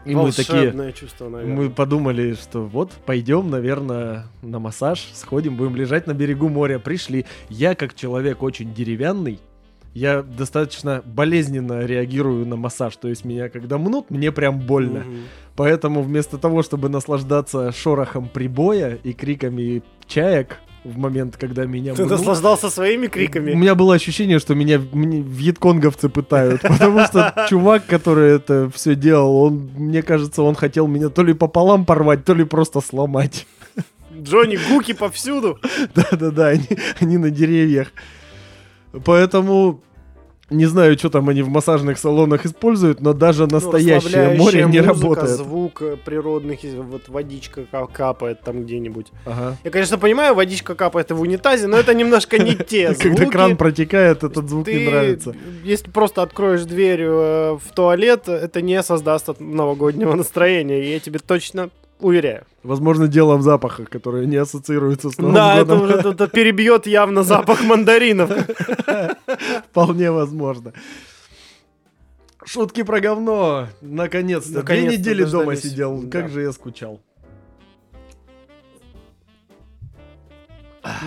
И мы такие, чувство, наверное. мы подумали, что вот пойдем, наверное, на массаж, сходим, будем лежать на берегу моря. Пришли. Я, как человек очень деревянный, я достаточно болезненно реагирую на массаж. То есть меня, когда мнут, мне прям больно. Мгм. Поэтому вместо того, чтобы наслаждаться шорохом прибоя и криками чаек в момент, когда меня Ты мнут, наслаждался своими у криками. меня было ощущение, что меня вьетконговцы пытают, потому что чувак, который это все делал, он, мне кажется, он хотел меня то ли пополам порвать, то ли просто сломать. Джонни Гуки повсюду. Да-да-да, они, они на деревьях. Поэтому не знаю, что там они в массажных салонах используют, но даже Ну, настоящее море не музыка, работает. звук э, природных, вот водичка ка- капает там где-нибудь. Ага. Я, конечно, понимаю, водичка капает в унитазе, но это немножко не те Когда звуки. кран протекает, этот звук Ты, не нравится. Если просто откроешь дверь э, в туалет, это не создаст новогоднего настроения, я тебе точно уверяю. Возможно, дело в запахах, которые не ассоциируются с Новым да, это годом. уже это перебьет явно запах мандаринов. Вполне возможно. Шутки про говно. Наконец-то. Две Наконец-то недели дома сидел. Да. Как же я скучал.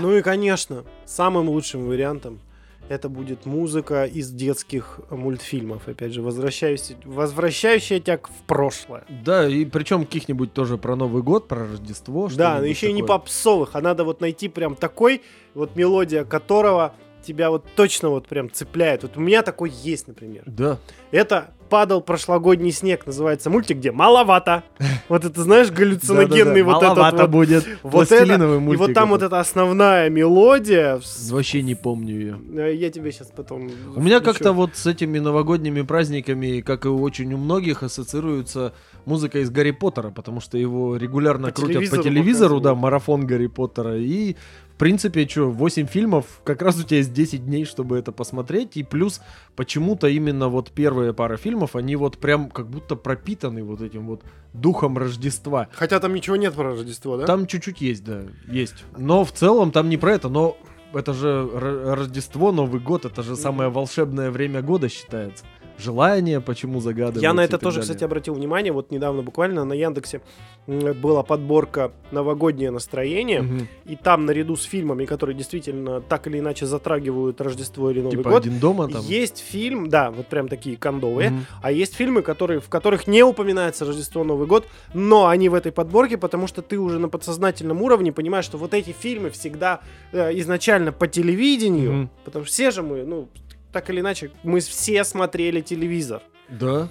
Ну и, конечно, самым лучшим вариантом это будет музыка из детских мультфильмов. Опять же, возвращающая, возвращающая тебя в прошлое. Да, и причем каких-нибудь тоже про Новый год, про Рождество. да, но еще и не такое. попсовых, а надо вот найти прям такой, вот мелодия которого тебя вот точно вот прям цепляет. Вот у меня такой есть, например. Да. Это «Падал прошлогодний снег» называется мультик, где маловато. Вот это, знаешь, галлюциногенный вот этот маловато будет. Вот это, Пластилиновый и мультик вот там вот эта основная мелодия. Вообще не помню ее. Э, Я тебе сейчас потом. У меня как-то вот с этими новогодними праздниками, как и очень у многих, ассоциируется музыка из Гарри Поттера, потому что его регулярно крутят по телевизору да, марафон Гарри Поттера. И, в принципе, что, 8 фильмов, как раз у тебя есть 10 дней, чтобы это посмотреть. И плюс, почему-то именно вот первая пара фильмов, они вот прям как будто пропитаны вот этим вот духом Рождества. Хотя там ничего нет про Рождество, да? Там чуть-чуть есть, да, есть. Но в целом там не про это, но это же Рождество, Новый год, это же самое волшебное время года считается. Желание, почему загадывать. Я на это тоже, далее. кстати, обратил внимание. Вот недавно буквально на Яндексе была подборка «Новогоднее настроение». Мгм. И там наряду с фильмами, которые действительно так или иначе затрагивают Рождество или Новый Типа год, один дома там. есть фильм, да, вот прям такие кондовые, Мгм. а есть фильмы, которые, в которых не упоминается Рождество, Новый год, но они в этой подборке, потому что ты уже на подсознательном уровне понимаешь, что вот эти фильмы всегда э, изначально по телевидению, Мгм. потому что все же мы, ну, так или иначе, мы все смотрели телевизор. Да.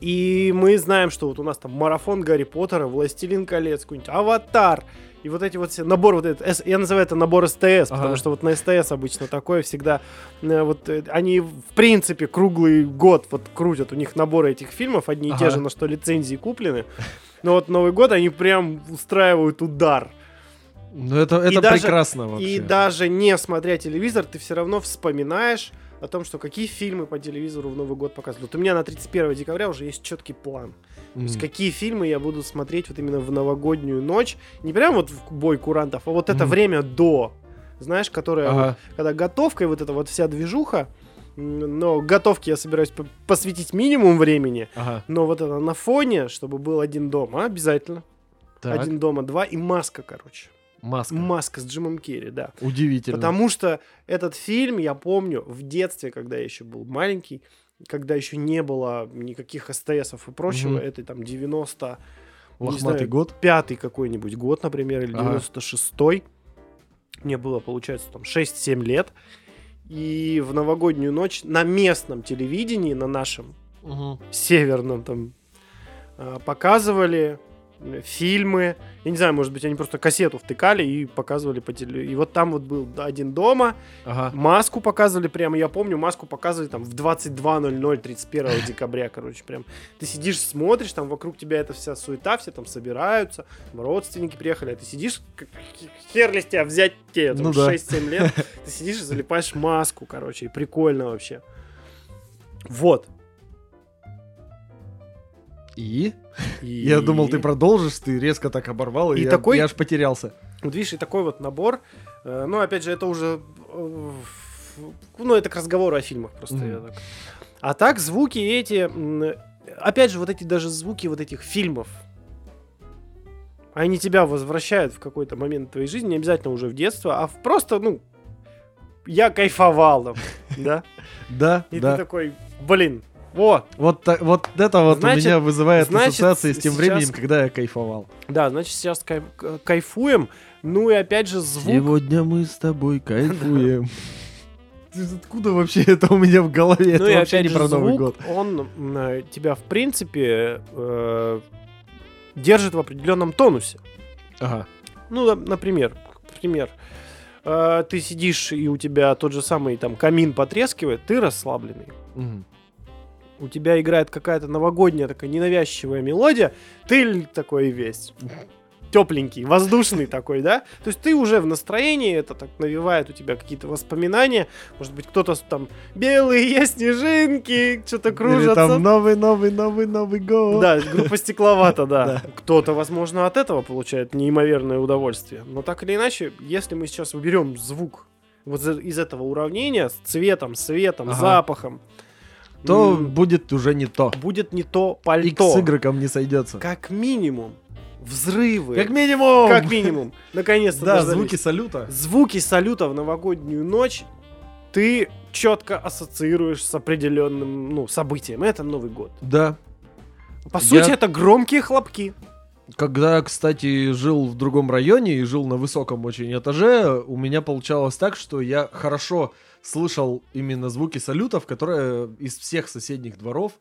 И мы знаем, что вот у нас там марафон Гарри Поттера, Властелин колец, какой-нибудь Аватар. И вот эти вот все набор вот этот, я называю это набор СТС, потому Ага. что вот на СТС обычно такое всегда, э, вот э, они в принципе круглый год вот крутят, у них наборы этих фильмов одни и те Ага. же, на что лицензии куплены. Но вот Новый год они прям устраивают удар. Ну это, это даже- прекрасно вообще. И даже не смотря телевизор, ты все равно вспоминаешь о том, что какие фильмы по телевизору в Новый год показывают. Вот у меня на 31 декабря уже есть четкий план. То есть какие фильмы я буду смотреть вот именно в новогоднюю ночь. Не прям вот в бой курантов, а вот это Мгм. время до. Знаешь, которое вот Ага. когда готовка и вот эта вот вся движуха, но готовке я собираюсь по- посвятить минимум времени, Ага. но вот это на фоне, чтобы был один дома, обязательно. Так. Один дома, два и маска, короче. Маска. Маска с Джимом Керри, да. Удивительно. Потому что этот фильм я помню в детстве, когда я еще был маленький, когда еще не было никаких СТСов и прочего, Мгм. это там 90 не Лохматый знаю, год. пятый какой-нибудь год, например, или Ага. 96-й. Мне было, получается, там 6-7 лет. И в новогоднюю ночь на местном телевидении, на нашем северном там, а, показывали фильмы. Я не знаю, может быть, они просто кассету втыкали и показывали по телевизору. И вот там вот был один дома, Ага. маску показывали прямо, я помню, маску показывали там в 22.00 31 декабря, короче, прям. Ты сидишь, смотришь, там вокруг тебя эта вся суета, все там собираются, родственники приехали, а ты сидишь, хер ли тебя взять тебе, там, Ну да. 6-7 лет, ты сидишь и залипаешь маску, короче, и прикольно вообще. Вот. И? И- Я думал, ты продолжишь, ты резко так оборвал, и, И я, такой- я аж потерялся. Вот видишь, и такой вот набор. э, Ну, опять же, это уже... э, Ну, это к разговору о фильмах просто. Я так. А так, звуки эти... Опять же, вот эти даже звуки вот этих фильмов. Они тебя возвращают в какой-то момент твоей жизни, не обязательно уже в детство, а в просто, ну, я кайфовал там, да? Да, И ты такой, блин, вот, Вот, вот это вот Значит- у меня вызывает значит, ассоциации с тем сейчас- временем, когда я кайфовал. да, значит, сейчас кай- к- кайфуем, ну и опять же звук, Сегодня мы с тобой кайфуем. Откуда вообще это у меня в голове? Ну это и вообще опять не же, про Новый год. он э, тебя, в принципе, э, держит в определенном тонусе. Ага. Ну, на- например, пример. Э, ты сидишь, и у тебя тот же самый там камин потрескивает, ты расслабленный. Мгм. У тебя играет какая-то новогодняя такая ненавязчивая мелодия, ты такой весь тепленький, воздушный такой, да? То есть ты уже в настроении, это так навевает у тебя какие-то воспоминания. Может быть, кто-то там белые снежинки, что-то Или кружатся. там новый, новый, новый, Новый год. Да, группа стекловата, да. Кто-то, возможно, от этого получает неимоверное удовольствие. Но так или иначе, если мы сейчас уберем звук вот из этого уравнения с цветом, светом, запахом, То м, будет уже не то. будет не то пальто. с игроком не сойдется. Как минимум, взрывы. Как минимум! Как минимум. Наконец-то Да, дождались. звуки салюта. Звуки салюта в новогоднюю ночь ты четко ассоциируешь с определенным ну, событием. Это Новый год. Да. По сути, Я- это громкие хлопки. Когда, кстати, жил в другом районе и жил на высоком очень этаже, у меня получалось так, что я хорошо слышал именно звуки салютов, которые из всех соседних дворов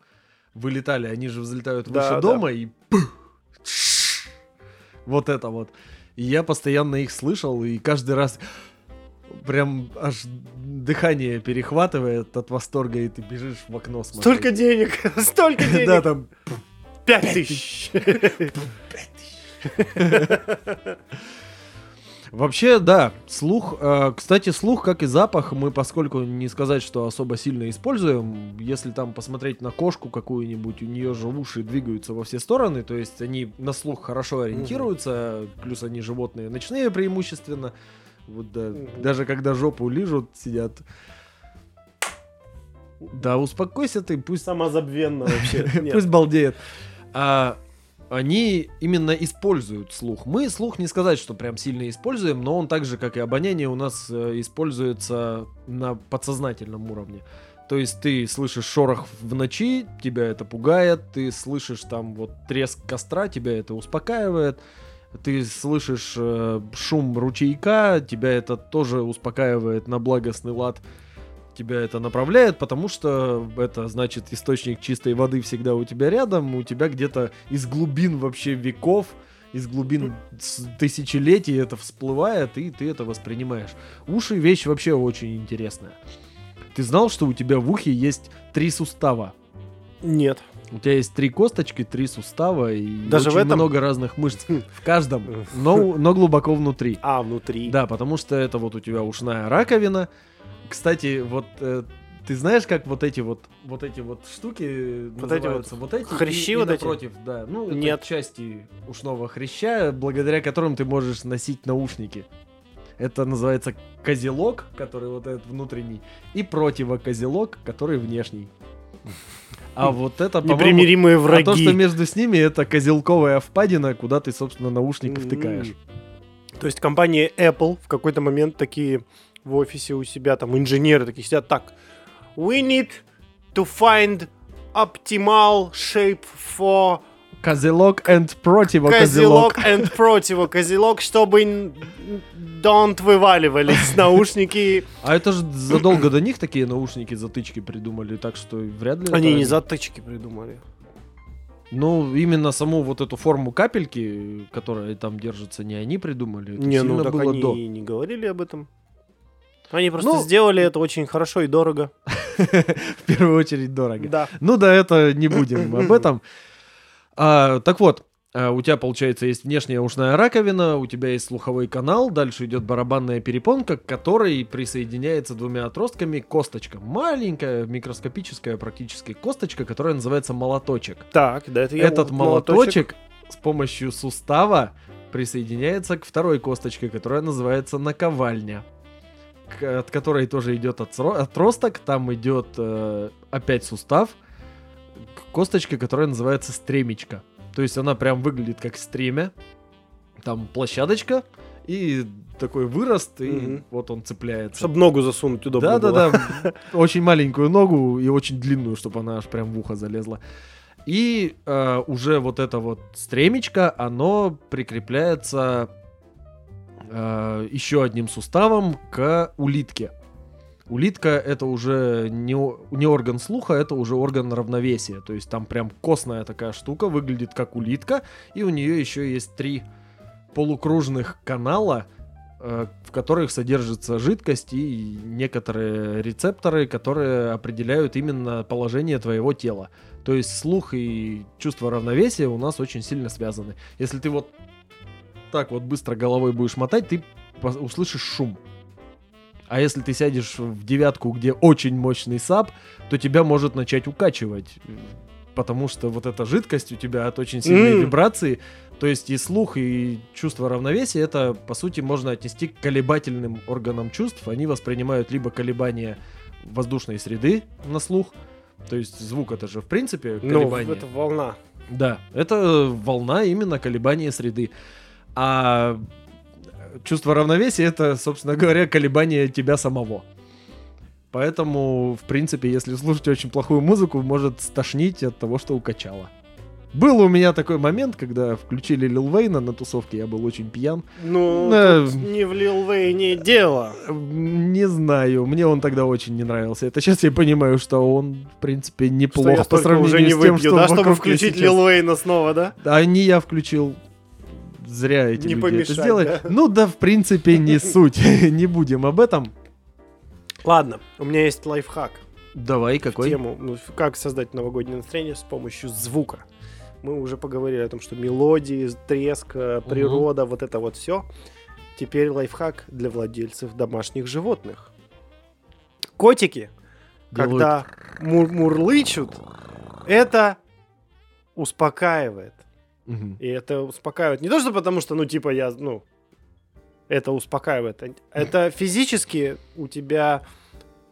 вылетали. Они же взлетают Да, выше да. дома и вот это вот. И я постоянно их слышал, и каждый раз прям аж дыхание перехватывает от восторга, и ты бежишь в окно смотреть. Столько денег, столько денег. Да, там Пять тысяч. Вообще, да, слух. э, кстати, слух, как и запах, мы, поскольку не сказать, что особо сильно используем, если там посмотреть на кошку какую-нибудь, у нее же уши двигаются во все стороны, то есть они на слух хорошо ориентируются, плюс они животные ночные преимущественно. Вот да, Мгм. даже когда жопу лижут, сидят. Да, успокойся ты, пусть Самозабвенно вообще. Пусть балдеет. А, они именно используют слух. Мы слух не сказать, что прям сильно используем, но он так же, как и обоняние, у нас э, используется на подсознательном уровне. То есть ты слышишь шорох в ночи, тебя это пугает, ты слышишь там вот треск костра, тебя это успокаивает, ты слышишь э, шум ручейка, тебя это тоже успокаивает на благостный лад тебя это направляет, потому что это значит источник чистой воды всегда у тебя рядом, у тебя где-то из глубин вообще веков, из глубин тысячелетий это всплывает, и ты это воспринимаешь. Уши вещь вообще очень интересная. Ты знал, что у тебя в ухе есть три сустава? Нет. У тебя есть три косточки, три сустава и Даже очень в этом? много разных мышц. В каждом, но, но глубоко внутри. А, внутри. Да, потому что это вот у тебя ушная раковина. Кстати, вот э, ты знаешь, как вот эти вот вот эти вот штуки Вот эти называются? Вот эти хрящи и, и вот эти? напротив, да. Ну, Нет. части ушного хряща, благодаря которым ты можешь носить наушники. Это называется козелок, который вот этот внутренний, и противокозелок, который внешний. А вот это, Непримиримые а враги. то, что между с ними, это козелковая впадина, куда ты, собственно, наушник М. втыкаешь. То есть компания Apple в какой-то момент такие в офисе у себя, там инженеры такие сидят, так, we need to find optimal shape for Козелок and противокозелок. козелок and противокозелок, чтобы don't вываливались наушники. А это же задолго до них такие наушники затычки придумали, так что вряд ли. Они не затычки придумали. Ну, именно саму вот эту форму капельки, которая там держится, не они придумали. Это Не, сильно ну так было они до. не говорили об этом. Они просто Ну- сделали это очень хорошо и дорого. В первую очередь дорого. Да. Ну да, это не будем об этом. А, так вот, а, у тебя, получается, есть внешняя ушная раковина, у тебя есть слуховой канал, дальше идет барабанная перепонка, к которой присоединяется двумя отростками косточка. Маленькая, микроскопическая практически косточка, которая называется молоточек. Так, да, это я Этот вот молоточек с помощью сустава присоединяется к второй косточке, которая называется наковальня, от которой тоже идет отросток, там идет э, опять сустав, к косточке, которая называется стремечко. То есть она прям выглядит как стремя, там площадочка и такой вырост, и Мгм. вот он цепляется. Чтобы ногу засунуть удобно Да, было. да, да. Очень маленькую ногу и очень длинную, чтобы она аж прям в ухо залезла. И э, уже вот это вот стремечко, оно прикрепляется э, еще одним суставом к улитке. Улитка это уже не, не орган слуха, это уже орган равновесия. То есть там прям костная такая штука, выглядит как улитка, и у нее еще есть три полукружных канала, э, в которых содержится жидкость и некоторые рецепторы, которые определяют именно положение твоего тела. То есть слух и чувство равновесия у нас очень сильно связаны. Если ты вот так вот быстро головой будешь мотать, ты услышишь шум. А если ты сядешь в девятку, где очень мощный сап, то тебя может начать укачивать. Потому что вот эта жидкость у тебя от очень сильной М. вибрации. То есть и слух, и чувство равновесия, это, по сути, можно отнести к колебательным органам чувств. Они воспринимают либо колебания воздушной среды на слух, то есть звук это же в принципе Ну, колебание. это волна. Да, это волна именно колебания среды. А чувство равновесия это, собственно говоря, колебание тебя самого. Поэтому, в принципе, если слушать очень плохую музыку, может стошнить от того, что укачало. Был у меня такой момент, когда включили Лил Вейна на тусовке, я был очень пьян. Ну, Да. тут не в Лил Вейне дело. Не знаю, мне он тогда очень не нравился. Это сейчас я понимаю, что он, в принципе, неплох по сравнению уже не с тем, выпью, что да, чтобы включить сейчас. Лил Вейна снова, да? А не я включил. Зря эти Не люди помешать, это сделали. да? Ну да, в принципе, не суть. Не будем об этом. Ладно, у меня есть лайфхак. Давай, какой? тему, ну, как создать новогоднее настроение с помощью звука. Мы уже поговорили о том, что мелодии, треск, э, природа, вот это вот все. Теперь лайфхак для владельцев домашних животных. Котики, Делают- когда мур- мурлычут, это успокаивает. Мгм. И это успокаивает. Не то, что потому что, ну, типа, я, ну, это успокаивает. Это физически у тебя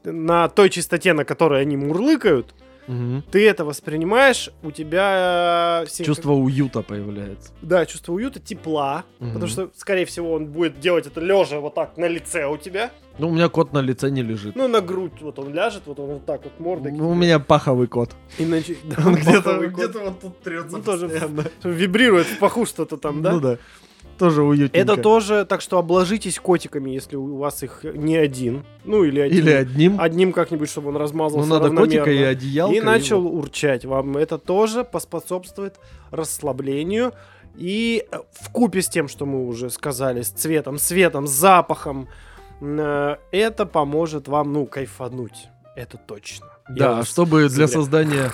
на той частоте, на которой они мурлыкают, Мгм. ты это воспринимаешь, у тебя... э, Чувство уюта появляется. Да, чувство уюта, тепла. Мгм. Потому что, скорее всего, он будет делать это лежа вот так на лице у тебя. Ну, у меня кот на лице не лежит. Ну, на грудь вот он ляжет, вот он вот так вот мордой. Ну, у меня паховый кот. Иначе... да, Он где-то где-то вот тут трется Ну, тоже. Вибрирует в паху что-то там, да? Ну да. Тоже уютненько. Это тоже, так что обложитесь котиками, если у вас их не один. Ну, или один. Или одним. Одним как-нибудь, чтобы он Ну, размазался надо котика и одеялко. И начал урчать. Вам это тоже поспособствует расслаблению. И в купе с тем, что мы уже сказали, с цветом, светом, запахом, э, это поможет вам, ну, кайфануть. Это точно. Да, вас чтобы для создания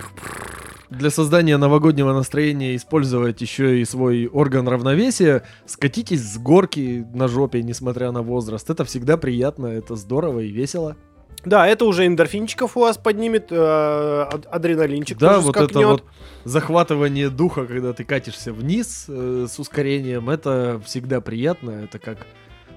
Для создания новогоднего настроения использовать еще и свой орган равновесия. Скатитесь с горки на жопе, несмотря на возраст. Это всегда приятно, это здорово и весело. Да, это уже эндорфинчиков у вас поднимет, э, ад- адреналинчик Да, вот это скакнет. вот захватывание духа, когда ты катишься вниз э, с ускорением, это всегда приятно. Это как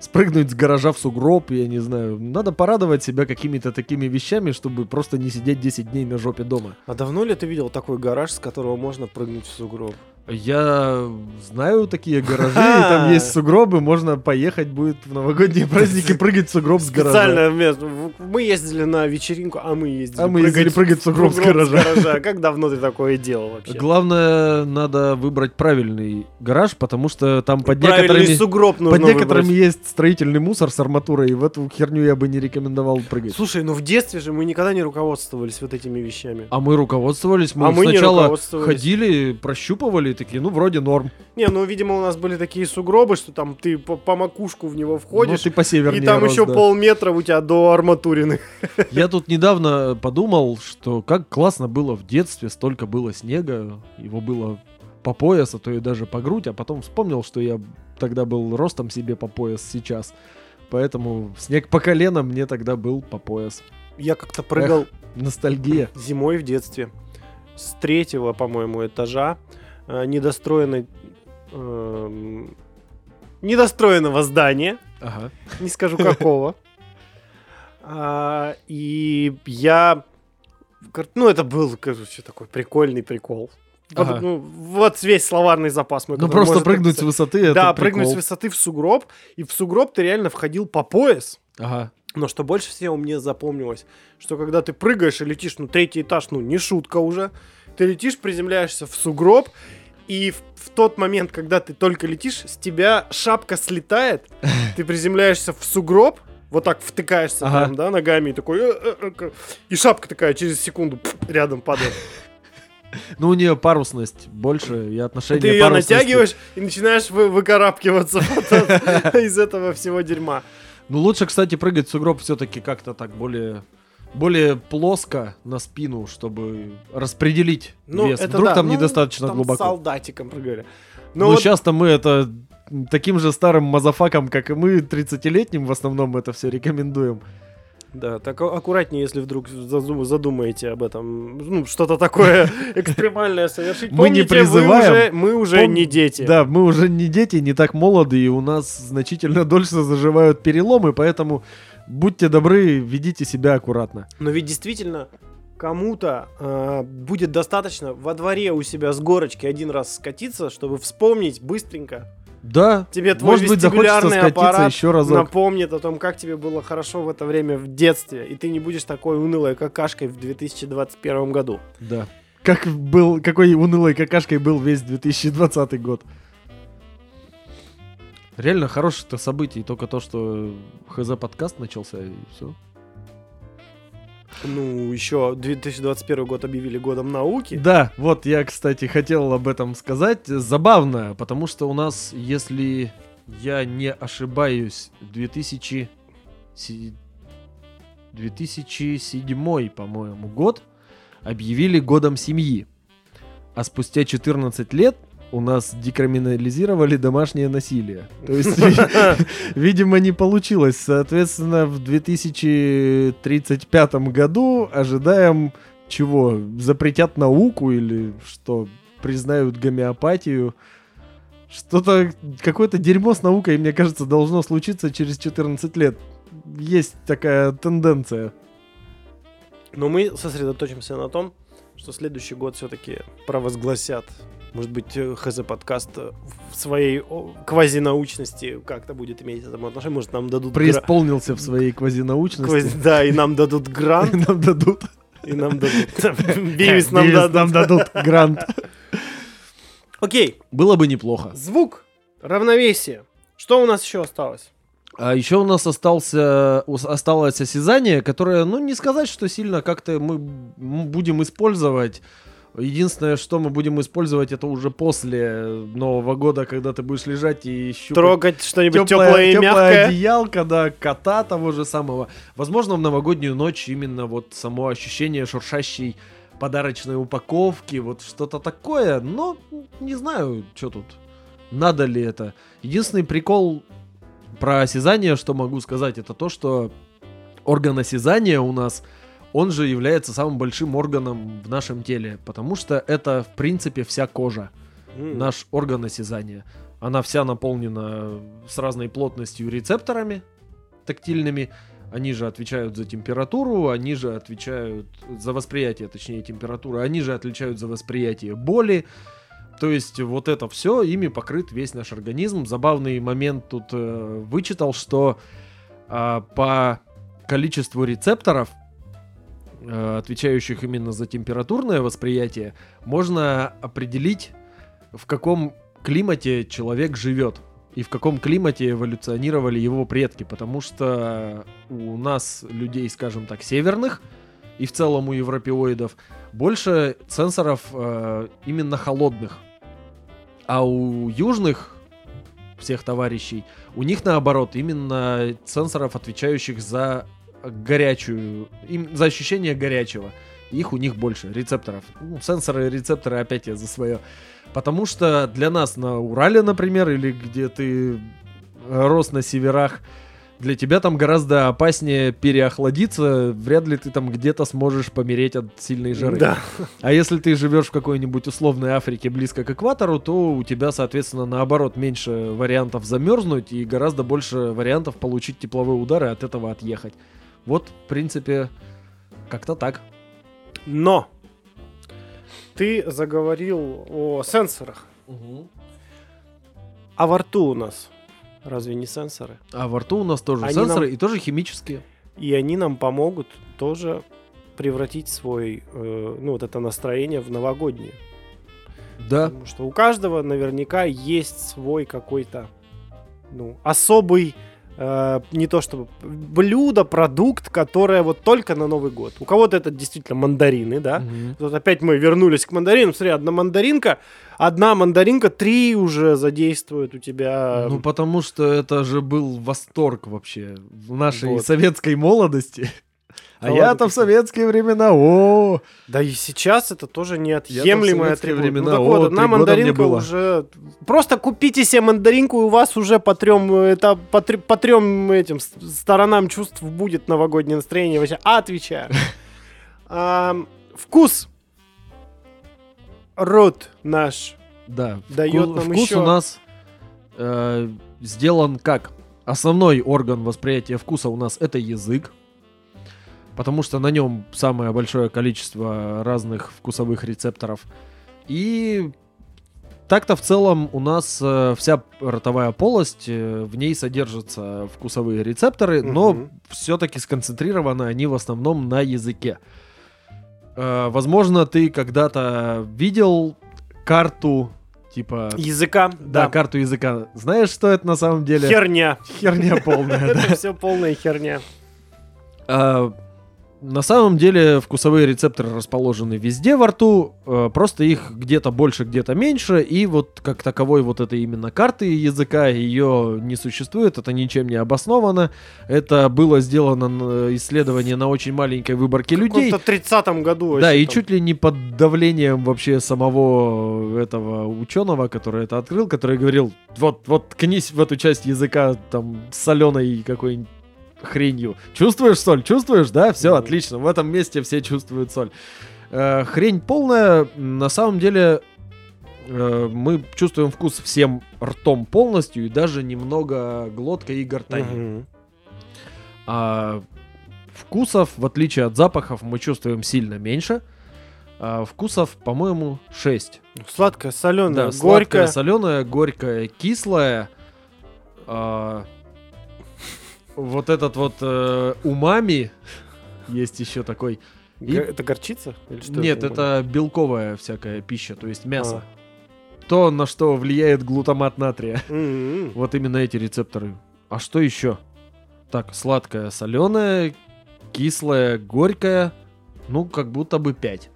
спрыгнуть с гаража в сугроб, я не знаю. Надо порадовать себя какими-то такими вещами, чтобы просто не сидеть 10 дней на жопе дома. А давно ли ты видел такой гараж, с которого можно прыгнуть в сугроб? Я знаю такие гаражи, там есть сугробы, можно поехать будет в новогодние праздники прыгать в сугроб с гаража. Специальное место. Мы ездили на вечеринку, а мы ездили А мы ездили прыгать в сугроб с гаража. Как давно ты такое делал вообще? Главное, надо выбрать правильный гараж, потому что там под некоторыми... сугроб Под некоторыми есть строительный мусор с арматурой, и в эту херню я бы не рекомендовал прыгать. Слушай, ну в детстве же мы никогда не руководствовались вот этими вещами. А мы руководствовались, мы, А сначала ходили, прощупывали, и такие, ну, вроде норм. Не, ну, видимо, у нас были такие сугробы, что там ты по, по макушку в него Ну, входишь, ты посевернее и там рос, еще да. полметра у тебя до арматурины. Я тут недавно подумал, что как классно было в детстве, столько было снега, его было по пояс, а то и даже по грудь, а потом вспомнил, что я тогда был ростом себе по пояс сейчас. Поэтому снег по колено мне тогда был по пояс. Я как-то прыгал Ностальгия. зимой в детстве с третьего, по-моему, этажа э, недостроенной эм, недостроенного здания, Ага. не скажу какого. А, И я, ну это был, короче, такой прикольный прикол. Вот, Ага. ну, вот весь словарный запас мой. Ну просто прыгнуть с высоты это Да, прикол. прыгнуть с высоты в сугроб, и в сугроб ты реально входил по пояс. Ага. Но что больше всего мне запомнилось, что когда ты прыгаешь и летишь, ну, третий этаж, ну, не шутка уже, ты летишь, приземляешься в сугроб, и в, в тот момент, когда ты только летишь, с тебя шапка слетает, ты приземляешься в сугроб, вот так втыкаешься Ага. прям, да, ногами, и такой, «Э, э, э, к-». и шапка такая через секунду пф, рядом падает. Ну у нее парусность больше и отношение Ты ее натягиваешь и начинаешь вы- выкарабкиваться из этого всего дерьма. Ну лучше, кстати, прыгать в сугроб все-таки как-то так более более плоско на спину, чтобы распределить Ну, вес. это Вдруг да, там ну, недостаточно там глубоко. солдатиком прыгали. Ну, Ну, вот сейчас-то мы это таким же старым мазафаком, как и мы, 30-летним в основном это все рекомендуем. Да, так а- аккуратнее, если вдруг задум- задумаете об этом. Ну, что-то такое экстремальное совершить. Мы не Помните, призываем. уже- Мы уже Пом- не дети. Да, мы уже не дети, не так молоды, и у нас значительно дольше заживают переломы, поэтому будьте добры, ведите себя аккуратно. Но ведь действительно кому-то э, будет достаточно во дворе у себя с горочки один раз скатиться, чтобы вспомнить быстренько. Да, Тебе твой может быть, захочется аппарат еще разок. напомнит о том, как тебе было хорошо в это время в детстве, и ты не будешь такой унылой какашкой в 2021 году. Да. Как был, какой унылой какашкой был весь 2020 год. Реально хорошее-то событие, только то, что ХЗ подкаст начался, и все. Ну, еще 2021 год объявили годом науки. Да, вот я, кстати, хотел об этом сказать. Забавно, потому что у нас, если я не ошибаюсь, 2000... си- 2007, по-моему, год объявили годом семьи. А спустя 14 лет у нас декриминализировали домашнее насилие. То есть, видимо, не получилось. Соответственно, в 2035 году ожидаем чего? Запретят науку или что? Признают гомеопатию? Что-то, какое-то дерьмо с наукой, мне кажется, должно случиться через 14 лет. Есть такая тенденция. Но мы сосредоточимся на том, что следующий год все-таки провозгласят. Может быть, э, ХЗ подкаст э, в своей квазинаучности как-то будет иметь к этому отношение. Может, нам дадут гра- Преисполнился в своей квазинаучности. квази- Да, и нам дадут грант, Нам дадут. и нам дадут... Бивис нам дадут. нам дадут грант. Окей, Было бы неплохо. звук, равновесие. Что у нас еще осталось? А еще у нас остался, осталось осязание, которое, ну, не сказать, что сильно как-то мы будем использовать. Единственное, что мы будем использовать, это уже после Нового года, когда ты будешь лежать и щупать Трогать что-нибудь теплое, теплое и теплое мягкое. одеялко, да, кота того же самого. Возможно, в новогоднюю ночь именно вот само ощущение шуршащей подарочной упаковки, вот что-то такое, но не знаю, что тут, надо ли это. Единственный прикол про осязание, что могу сказать, это то, что орган осязания у нас, он же является самым большим органом в нашем теле, потому что это, в принципе, вся кожа, М. наш орган осязания. Она вся наполнена с разной плотностью рецепторами тактильными. Они же отвечают за температуру, они же отвечают за восприятие, точнее, температуры, они же отвечают за восприятие боли. То есть вот это все, ими покрыт весь наш организм. Забавный момент тут э, вычитал, что а, по количеству рецепторов, э, отвечающих именно за температурное восприятие, можно определить, в каком климате человек живет и в каком климате эволюционировали его предки, потому что у нас людей, скажем так, северных и в целом у европеоидов больше сенсоров э, именно холодных, а у южных всех товарищей у них наоборот именно сенсоров, отвечающих за горячую, им, за ощущение горячего. Их у них больше, рецепторов. Ну, сенсоры и рецепторы опять я за свое. Потому что для нас на Урале, например, или где ты э, рос на северах, для тебя там гораздо опаснее переохладиться, вряд ли ты там где-то сможешь помереть от сильной жары. Да. А если ты живешь в какой-нибудь условной Африке близко к экватору, то у тебя, соответственно, наоборот, меньше вариантов замерзнуть и гораздо больше вариантов получить тепловые удары и от этого отъехать. Вот, в принципе, как-то так. Но ты заговорил о сенсорах. А во рту у нас разве не сенсоры? А во рту у нас тоже Они сенсоры нам- и тоже химические. И они нам помогут тоже превратить свой, э, ну, вот это настроение в новогоднее. Да. Потому что у каждого наверняка есть свой какой-то, ну, особый, э, не то чтобы блюдо, продукт, которое вот только на Новый год. У кого-то это действительно мандарины, да? Мгм. Вот опять мы вернулись к мандаринам. Смотри, одна мандаринка, одна мандаринка, три уже задействует у тебя. Ну, потому что это же был восторг вообще в нашей Вот. советской молодости. А я-то в советские времена, о, Да и сейчас это тоже советские атрибут. времена, ну, так вот, одна мандаринка уже... Просто купите себе мандаринку, и у вас уже по трем, это, по, тр- по трем этим сторонам чувств будет новогоднее настроение. Вообще, отвечаю. Вкус. Рот наш. Да, вку- нам вкус ещё- у нас э, сделан как? Основной орган восприятия вкуса у нас это язык, потому что на нем самое большое количество разных вкусовых рецепторов. И так-то в целом у нас э, вся ротовая полость, э, в ней содержатся вкусовые рецепторы, но Мгм. все-таки сконцентрированы они в основном на языке. Э, возможно, ты когда-то видел карту типа Языка. да, Да. карту языка. Знаешь, что это на самом деле? Херня. Херня полная, да. Это все полная херня. На самом деле вкусовые рецепторы расположены везде во рту, э, просто их где-то больше, где-то меньше, и вот как таковой вот этой именно карты языка ее не существует, это ничем не обосновано. Это было сделано н- исследование на очень маленькой выборке В людей. каком-то 30-м году. Да, и там. чуть ли не под давлением вообще самого этого ученого, который это открыл, который говорил, вот, вот ткнись в эту часть языка там соленой какой-нибудь хренью. Чувствуешь соль? Чувствуешь? Да, все, отлично. В этом месте все чувствуют соль. Э, хрень полная. На самом деле э, мы чувствуем вкус всем ртом полностью и даже немного глоткой и гортанью. Мгм. А вкусов, в отличие от запахов, мы чувствуем сильно меньше. А вкусов, по-моему, 6. Сладкое, соленое, Да, горькое. сладкое, соленое, горькое, кислое. А, вот этот вот э, умами есть еще такой. И- Это горчица? Или что Нет, это? это белковая всякая пища, то есть мясо. А. То, на что влияет глутамат натрия. М-м. Вот именно эти рецепторы. А что еще? Так, сладкое, соленое, кислое, горькое. Ну, как будто бы 5.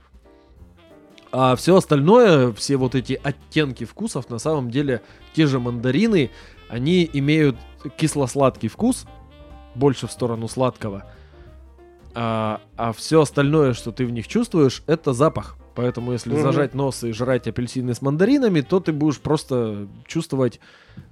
А все остальное, все вот эти оттенки вкусов, на самом деле, те же мандарины, они имеют кисло-сладкий вкус, больше в сторону сладкого. а, а все остальное, что ты в них чувствуешь, это запах. Поэтому если Мгм. зажать нос и жрать апельсины с мандаринами, то ты будешь просто чувствовать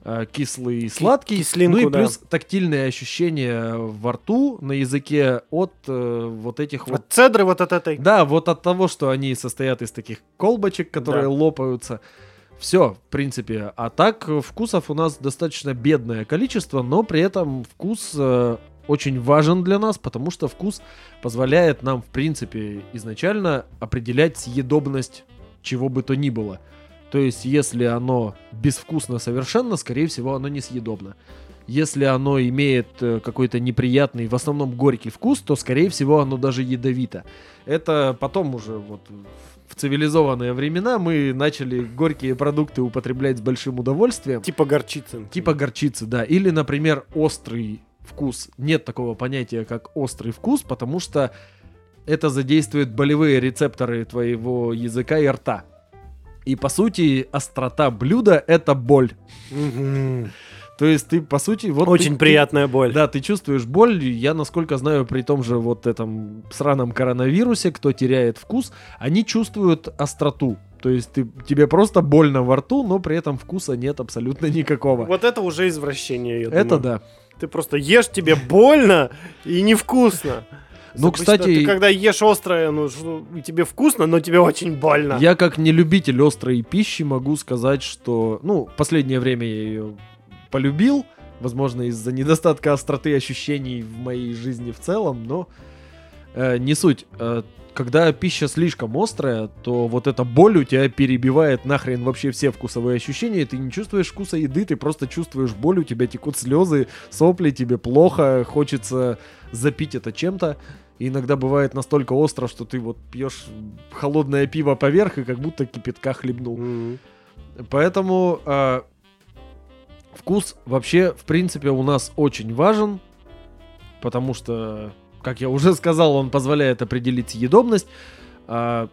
а, кислый и сладкий. кислинку, ну и да. плюс тактильные ощущения во рту, на языке от э, вот этих вот От цедры вот от этой. да, вот от того, что они состоят из таких колбочек, которые Да. лопаются. Все, в принципе. А так, вкусов у нас достаточно бедное количество, но при этом вкус э, очень важен для нас, потому что вкус позволяет нам, в принципе, изначально определять съедобность чего бы то ни было. То есть, если оно безвкусно совершенно, скорее всего, оно несъедобно. Если оно имеет э, какой-то неприятный, в основном горький вкус, то, скорее всего, оно даже ядовито. Это потом уже вот в цивилизованные времена мы начали горькие продукты употреблять с большим удовольствием. Типа горчицы. Типа горчицы, да. Или, например, острый вкус. Нет такого понятия, как острый вкус, потому что это задействует болевые рецепторы твоего языка и рта. И по сути, острота блюда это боль. То есть ты, по сути, вот... Очень ты- приятная боль. Да, ты чувствуешь боль. Я, насколько знаю, при том же вот этом сраном коронавирусе, кто теряет вкус, они чувствуют остроту. То есть ты, тебе просто больно во рту, но при этом вкуса нет абсолютно никакого. Вот это уже извращение, я Это думаю. да. Ты просто ешь, тебе больно и невкусно. Ну, Обычно кстати- Ты когда ешь острое, ну, и тебе вкусно, но тебе очень больно. Я как не любитель острой пищи могу сказать, что, ну, в последнее время я ее полюбил, возможно, из-за недостатка остроты ощущений в моей жизни в целом, но э, не суть. Э, когда пища слишком острая, то вот эта боль у тебя перебивает нахрен вообще все вкусовые ощущения, ты не чувствуешь вкуса еды, ты просто чувствуешь боль, у тебя текут слезы, сопли, тебе плохо, хочется запить это чем-то. И иногда бывает настолько остро, что ты вот пьешь холодное пиво поверх и как будто кипятка хлебнул. Мгм. Поэтому э, вкус вообще, в принципе, у нас очень важен, потому что, как я уже сказал, он позволяет определить съедобность. А,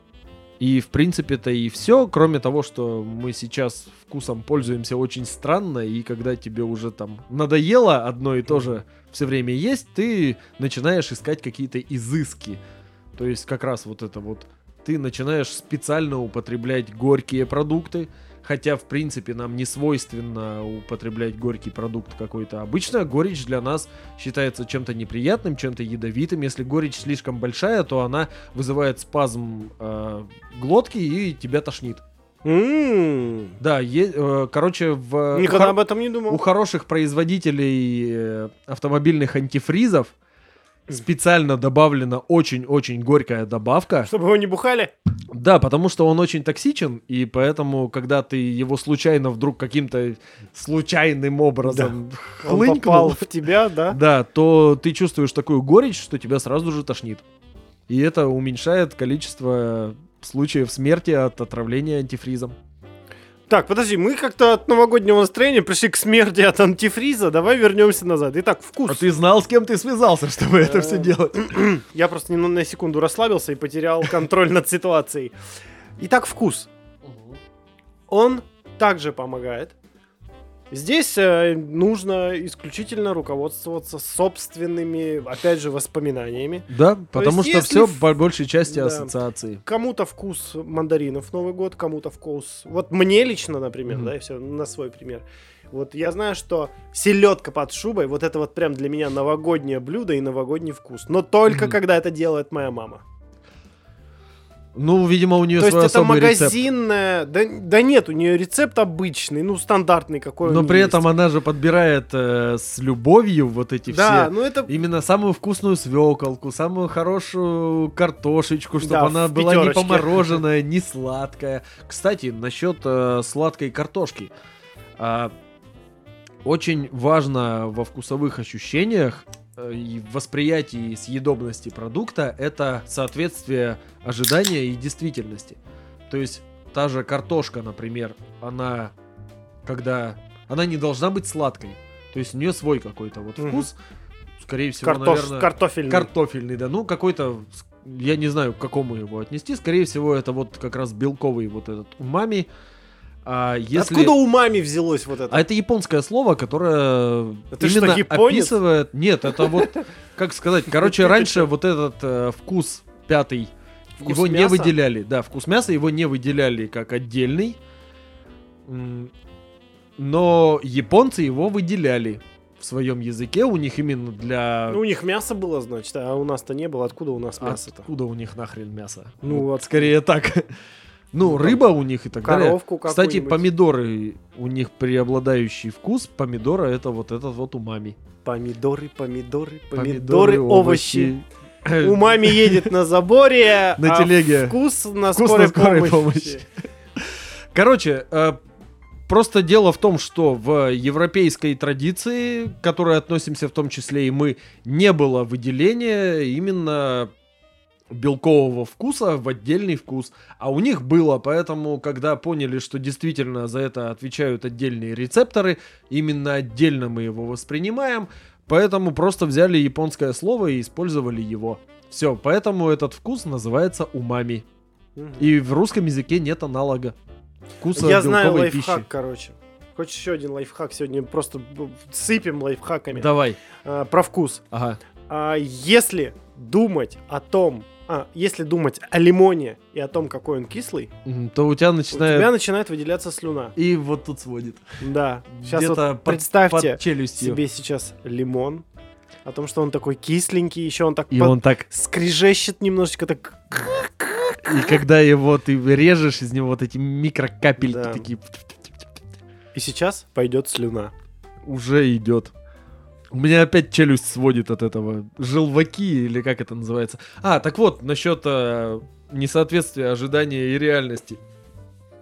и, в принципе-то, и все, кроме того, что мы сейчас вкусом пользуемся очень странно, и когда тебе уже там надоело одно и то же все время есть, ты начинаешь искать какие-то изыски. То есть как раз вот это вот ты начинаешь специально употреблять горькие продукты, хотя в принципе нам не свойственно употреблять горький продукт какой-то. Обычно горечь для нас считается чем-то неприятным, чем-то ядовитым. Если горечь слишком большая, то она вызывает спазм э, глотки и тебя тошнит. М. Да, е- э, короче, в Никогда хор- об этом не у думал. хороших производителей э, автомобильных антифризов специально добавлена очень-очень горькая добавка. Чтобы его не бухали? Да, потому что он очень токсичен, и поэтому, когда ты его случайно вдруг каким-то случайным образом Он хлынькнул, попал в тебя, да? да, то ты чувствуешь такую горечь, что тебя сразу же тошнит. И это уменьшает количество случаев смерти от отравления антифризом. Так, подожди, мы как-то от новогоднего настроения пришли к смерти от антифриза. Давай вернемся назад. Итак, вкус. А ты знал, с кем ты связался, чтобы это все Э, делать? Я просто немного на секунду расслабился и потерял контроль над ситуацией. Итак, вкус. Он также помогает. Здесь э, нужно исключительно руководствоваться собственными, опять же, воспоминаниями. Да, потому есть, что все в- по большей части Да. ассоциации. Кому-то вкус мандаринов Новый год, кому-то вкус... Вот мне лично, например, Мгм. да, и все, на свой пример. Вот я знаю, что селедка под шубой, вот это вот прям для меня новогоднее блюдо и новогодний вкус. Но только Мгм. когда это делает моя мама. Ну, видимо, у нее То есть свой это особый рецепт. магазинная... Да, да нет, у нее рецепт обычный, ну, стандартный какой Но при есть. этом она же подбирает э, с любовью вот эти Да, все. ну это... Именно самую вкусную свеколку, самую хорошую картошечку, чтобы Да, она была не помороженная, не сладкая. Кстати, насчет э, сладкой картошки. А, очень важно во вкусовых ощущениях э, и в восприятии съедобности продукта это соответствие ожидания и действительности. То есть та же картошка, например, она когда она не должна быть сладкой. То есть у нее свой какой-то вот вкус. Скорее всего, Картош... наверное, Картофельный. картофельный, да. Ну, какой-то, я не знаю, к какому его отнести. Скорее всего, это вот как раз белковый вот этот умами. А если... Откуда у мами взялось вот это? А это японское слово, которое что, именно японец? описывает... Нет, это вот, как сказать, короче, раньше что? вот этот э, вкус пятый, Вкус его не выделяли. Да, вкус мяса его не выделяли как отдельный. Но японцы его выделяли в своем языке. У них именно для... Ну, у них мясо было, значит, а у нас-то не было. Откуда у нас мясо-то? Откуда у них нахрен мясо? Ну, Вот вот. скорее так. Ну, рыба у них и так далее. Коровку Кстати, какую-нибудь. помидоры, у них преобладающий вкус помидора это вот этот вот умами. Помидоры, помидоры, помидоры, овощи. Э, Умами едет на заборе, На а телеге. вкус на скорой, на помощи. Короче, э, просто дело в том, что в европейской традиции, к которой относимся в том числе и мы, не было выделения именно белкового вкуса в отдельный вкус. А у них было, поэтому, когда поняли, что действительно за это отвечают отдельные рецепторы, именно отдельно мы его воспринимаем, поэтому просто взяли японское слово и использовали его. Все, поэтому этот вкус называется умами. И в русском языке нет аналога вкуса Я знаю лайфхак, пищи. короче. Хочешь еще один лайфхак? Сегодня просто сыпем лайфхаками. Давай. А, про вкус. Ага. А, если думать о том, а, если думать о лимоне и о том, какой он кислый, То у тебя у начинает... тебя начинает выделяться слюна. И вот тут сводит. Да. Сейчас вот под- представьте под челюстью. себе сейчас лимон, о том, что он такой кисленький, еще он так И под- он так... скрежещет немножечко, так И когда его ты режешь, из него вот эти микрокапельки Да. такие... и сейчас пойдет слюна. Уже идет. У меня опять челюсть сводит от этого. Желваки, или как это называется. А, так вот, насчет э, несоответствия ожидания и реальности.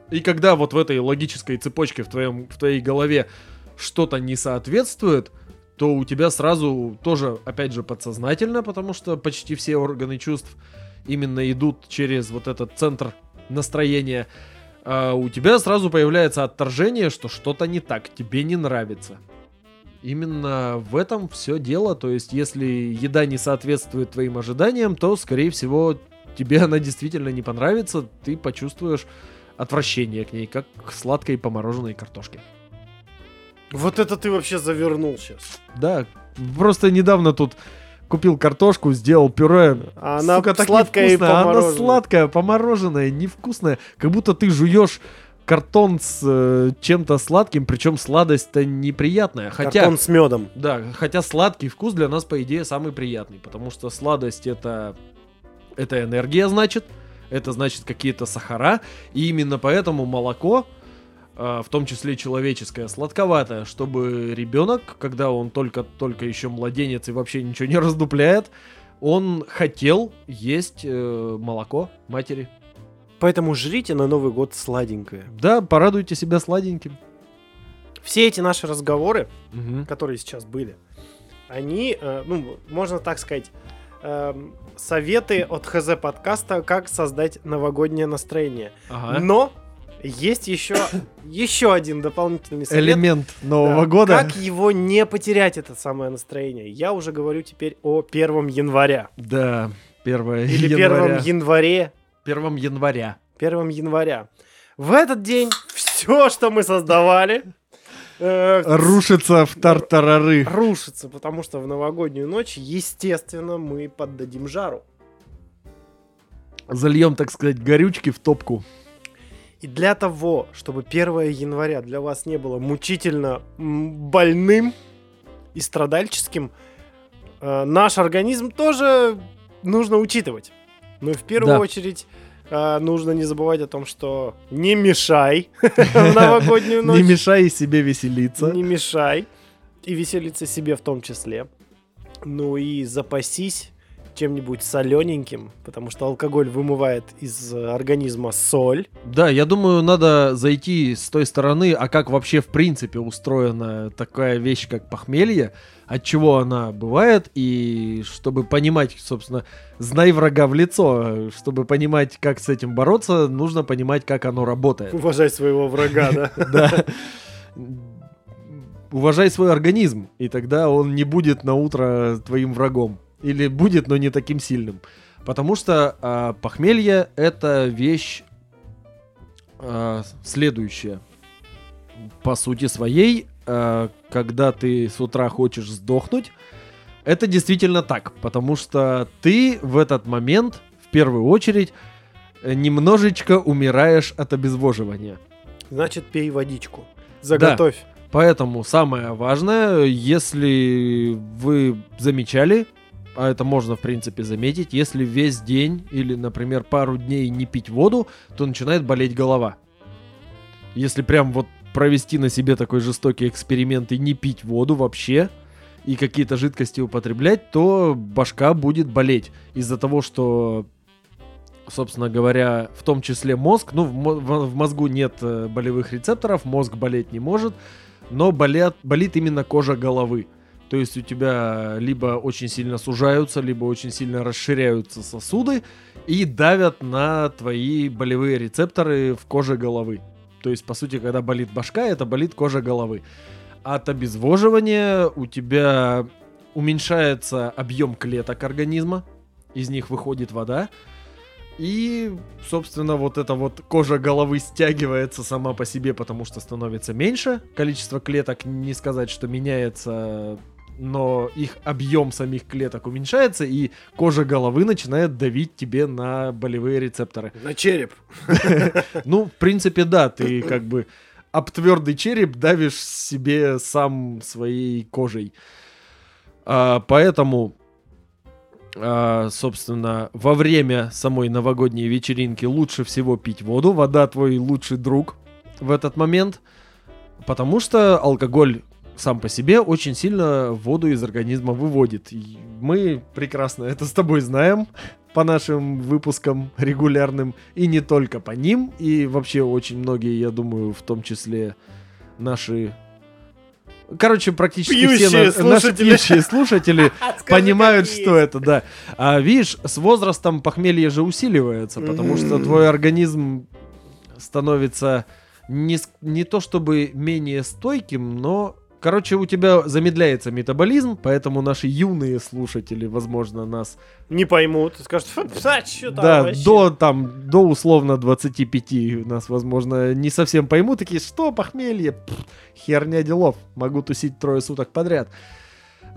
И когда вот в этой логической цепочке в, твоем, в твоей голове что-то не соответствует, то у тебя сразу тоже, опять же, подсознательно, потому что почти все органы чувств именно идут через вот этот центр настроения, а у тебя сразу появляется отторжение, что что-то не так, тебе не нравится. Именно в этом все дело. То есть, если еда не соответствует твоим ожиданиям, то, скорее всего, тебе она действительно не понравится. Ты почувствуешь отвращение к ней, как к сладкой помороженной картошке. Вот это ты вообще завернул сейчас. Да, просто недавно тут купил картошку, сделал пюре. А она Сука, так сладкая и невкусная. Она помороженная. сладкая, помороженная, невкусная. Как будто ты жуешь картон с э, чем-то сладким, причем сладость-то неприятная. Хотя, Картон с медом. да, хотя сладкий вкус для нас, по идее, самый приятный, потому что сладость это, это энергия, значит, это значит какие-то сахара, и именно поэтому молоко, а, в том числе человеческое, сладковатое, чтобы ребенок, когда он только-только еще младенец и вообще ничего не раздупляет, он хотел есть э, молоко матери. Поэтому жрите на Новый год сладенькое. Да, порадуйте себя сладеньким. Все эти наши разговоры, Мгм. которые сейчас были, они, э, ну, можно так сказать, эм, советы от ХЗ подкаста, как создать новогоднее настроение. Ага. Но есть еще, еще один дополнительный совет. Элемент Нового Да, года. Как его не потерять, это самое настроение? Я уже говорю теперь о первом января. Да, 1 Или января. первом январе. 1 января. Первом января. В этот день все, что мы создавали, э, Рушится в тартарары. рушится, потому что в новогоднюю ночь, естественно, мы поддадим жару. Зальем, так сказать, горючки в топку. И для того, чтобы 1 января для вас не было мучительно больным и страдальческим, э, наш организм тоже нужно учитывать. Но в первую Да. очередь э, нужно не забывать о том, что не мешай в новогоднюю ночь. Не мешай себе веселиться. Не мешай. И веселиться себе в том числе. Ну и запасись чем-нибудь солененьким, потому что алкоголь вымывает из э, организма соль. Да, я думаю, надо зайти с той стороны, а как вообще в принципе устроена такая вещь, как похмелье, от чего она бывает, и чтобы понимать, собственно, знай врага в лицо, чтобы понимать, как с этим бороться, нужно понимать, как оно работает. Уважай своего врага, да? Да. Уважай свой организм, и тогда он не будет на утро твоим врагом. Или будет, но не таким сильным. Потому что а, похмелье это вещь а, следующая. по сути своей, э, когда ты с утра хочешь сдохнуть, это действительно так, потому что ты в этот момент, в первую очередь, э, немножечко умираешь от обезвоживания. Значит, пей водичку. Заготовь. Поэтому самое важное, если вы замечали, а это можно, в принципе, заметить, если весь день или, например, пару дней не пить воду, то начинает болеть голова. Если прям вот провести на себе такой жестокий эксперимент и не пить воду вообще, и какие-то жидкости употреблять, то башка будет болеть из-за того, что собственно говоря, в том числе мозг. Ну, в, мо- в- в мозгу нет э, болевых рецепторов, мозг болеть не может, но болят, болит именно кожа головы. То есть у тебя либо очень сильно сужаются, либо очень сильно расширяются сосуды и давят на твои болевые рецепторы в коже головы. То есть, по сути, когда болит башка, это болит кожа головы. От обезвоживания у тебя уменьшается объем клеток организма, из них выходит вода, и, собственно, вот эта вот кожа головы стягивается сама по себе, потому что становится меньше. Количество клеток, не сказать, что меняется, но их объем самих клеток уменьшается, и кожа головы начинает давить тебе на болевые рецепторы. На череп. Ну, в принципе, да, ты как бы об твердый череп давишь себе сам своей кожей. А, поэтому, а, собственно, во время самой новогодней вечеринки лучше всего пить воду. Вода твой лучший друг в этот момент. Потому что алкоголь сам по себе очень сильно воду из организма выводит. И мы прекрасно это с тобой знаем по нашим выпускам регулярным, и не только по ним, и вообще очень многие, я думаю, в том числе наши... Короче, практически Пьющие все на- наши слушатели. пьющие слушатели понимают, что это, да. А видишь, с возрастом похмелье же усиливается, потому что твой организм становится не, не то чтобы менее стойким, но... Короче, у тебя замедляется метаболизм, поэтому наши юные слушатели, возможно, нас Не поймут. Скажут, «Фу, а что там да, вообще?» до там, до условно 25 нас, возможно, не совсем поймут, такие, что похмелье, Пф, херня делов, могу тусить трое суток подряд.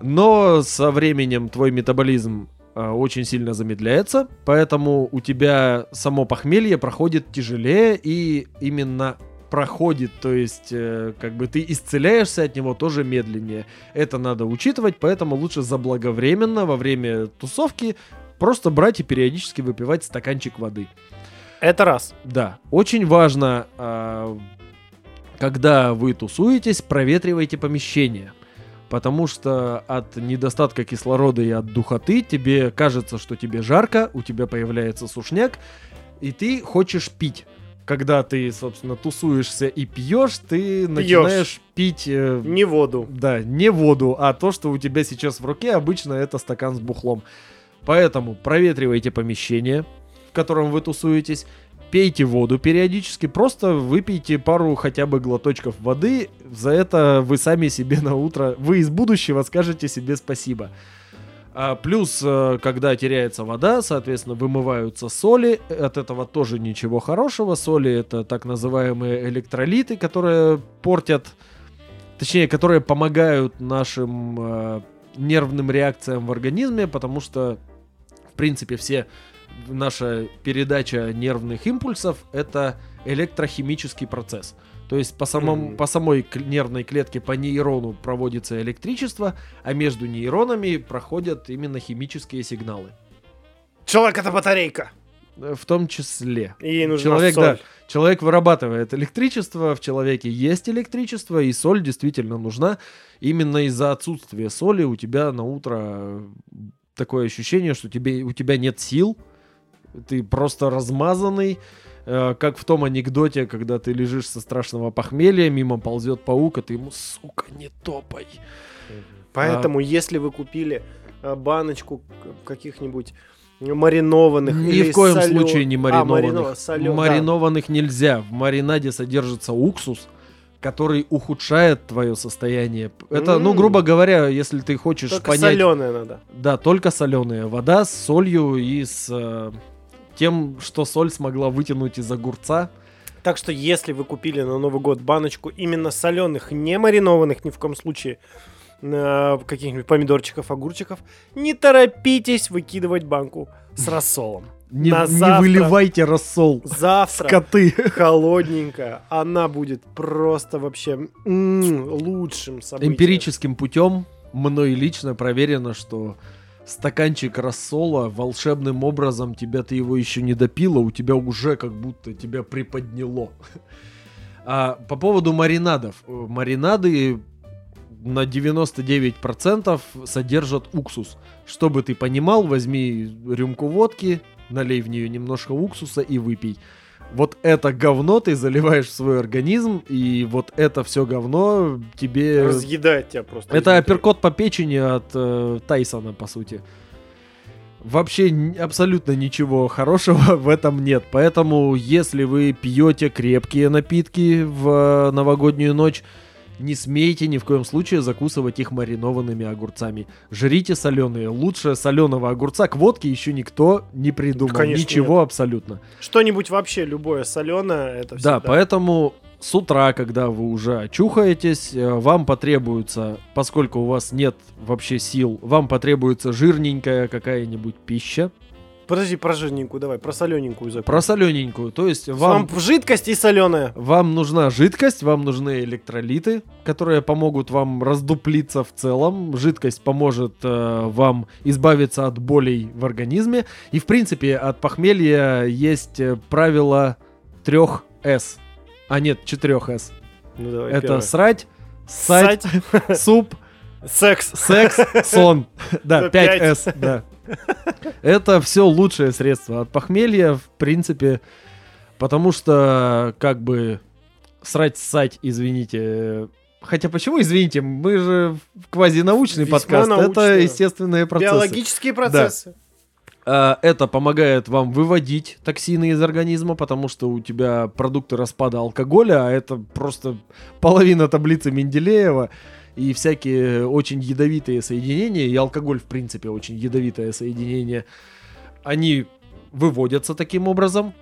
Но со временем твой метаболизм а, очень сильно замедляется, поэтому у тебя само похмелье проходит тяжелее и именно проходит, то есть э, как бы ты исцеляешься от него тоже медленнее. Это надо учитывать, поэтому лучше заблаговременно во время тусовки просто брать и периодически выпивать стаканчик воды. Это раз. Да, очень важно, а, когда вы тусуетесь, проветривайте помещение. Потому что от недостатка кислорода и от духоты тебе кажется, что тебе жарко, у тебя появляется сушняк, и ты хочешь пить. Когда ты, собственно, тусуешься и пьешь, ты начинаешь пить... э, Не воду. да, не воду, а то, что у тебя сейчас в руке, обычно это стакан с бухлом. Поэтому проветривайте помещение, в котором вы тусуетесь, пейте воду периодически, просто выпейте пару хотя бы глоточков воды, за это вы сами себе на утро, вы из будущего скажете себе спасибо. А плюс, э, когда теряется вода, соответственно, вымываются соли. От этого тоже ничего хорошего. Соли это так называемые электролиты, которые портят, точнее, которые помогают нашим э, нервным реакциям в организме, потому что, в принципе, все наша передача нервных импульсов это электрохимический процесс. То есть по, самом, Мгм. по самой нервной клетке, по нейрону проводится электричество, а между нейронами проходят именно химические сигналы. Человек это батарейка. Э, В том числе. И ей нужна Человек, соль. да, человек вырабатывает электричество, в человеке есть электричество, и соль действительно нужна. Именно из-за отсутствия соли у тебя на утро э, такое ощущение, что тебе, у тебя нет сил, ты просто размазанный, э, как в том анекдоте, когда ты лежишь со страшного похмелья, мимо ползет паук, а ты ему, сука, не топай. Поэтому, если вы купили э, баночку каких-нибудь маринованных Ни в коем солё- случае не А, маринованных. марино- солё, да. маринованных нельзя. В маринаде содержится уксус, который ухудшает твое состояние. Это, ну, М. грубо говоря, если ты хочешь Только понять... соленое надо. Да, только соленая вода с солью и с э, тем, что соль смогла вытянуть из огурца. Так что если вы купили на Новый год баночку именно соленых, не маринованных ни в коем случае, э, каких-нибудь помидорчиков, огурчиков, не торопитесь выкидывать банку с рассолом. Не, На не выливайте рассол. Завтра Скоты. холодненькая, она будет просто вообще лучшим событием. Эмпирическим путем мной лично проверено, что стаканчик рассола волшебным образом тебя ты его еще не допила, у тебя уже как будто тебя приподняло. А по поводу маринадов. Э, Маринады на 99% содержат уксус. Чтобы ты понимал, возьми рюмку водки, налей в нее немножко уксуса и выпей. Вот это говно ты заливаешь в свой организм, и вот это все говно тебе... Разъедает тебя просто. Это апперкот по печени от э, Тайсона, по сути. Вообще абсолютно ничего хорошего в этом нет. Поэтому, если вы пьете крепкие напитки в э, новогоднюю ночь, не смейте ни в коем случае закусывать их маринованными огурцами. Жрите соленые. Лучше соленого огурца к водке еще никто не придумал. Конечно, Ничего абсолютно. Что-нибудь вообще любое соленое, это Да, всегда. поэтому с утра, когда вы уже очухаетесь, э, вам потребуется, поскольку у вас нет вообще сил, вам потребуется жирненькая какая-нибудь пища. Подожди, про жирненькую давай, про солененькую закон. Про солененькую. То есть Вам вам, жидкость и соленая. вам нужна жидкость, вам нужны электролиты, которые помогут вам раздуплиться в целом. Жидкость поможет э, вам избавиться от болей в организме. И, в принципе, от похмелья есть э, правило трех С. А нет, четырех С. Ну, давай, Это первое. срать, ссать, Ссать, суп, секс. секс, сон. Да, За 5С, да. Это все лучшее средство от похмелья, в принципе, потому что, как бы, срать, ссать, извините, Хотя почему, извините, мы же квазинаучный Весьма подкаст, это научный. естественные процессы. Биологические процессы. А, Это помогает вам выводить токсины из организма, потому что у тебя продукты распада алкоголя, а это просто половина таблицы Менделеева и всякие очень ядовитые соединения, и алкоголь, в принципе, очень ядовитое соединение, они выводятся таким образом,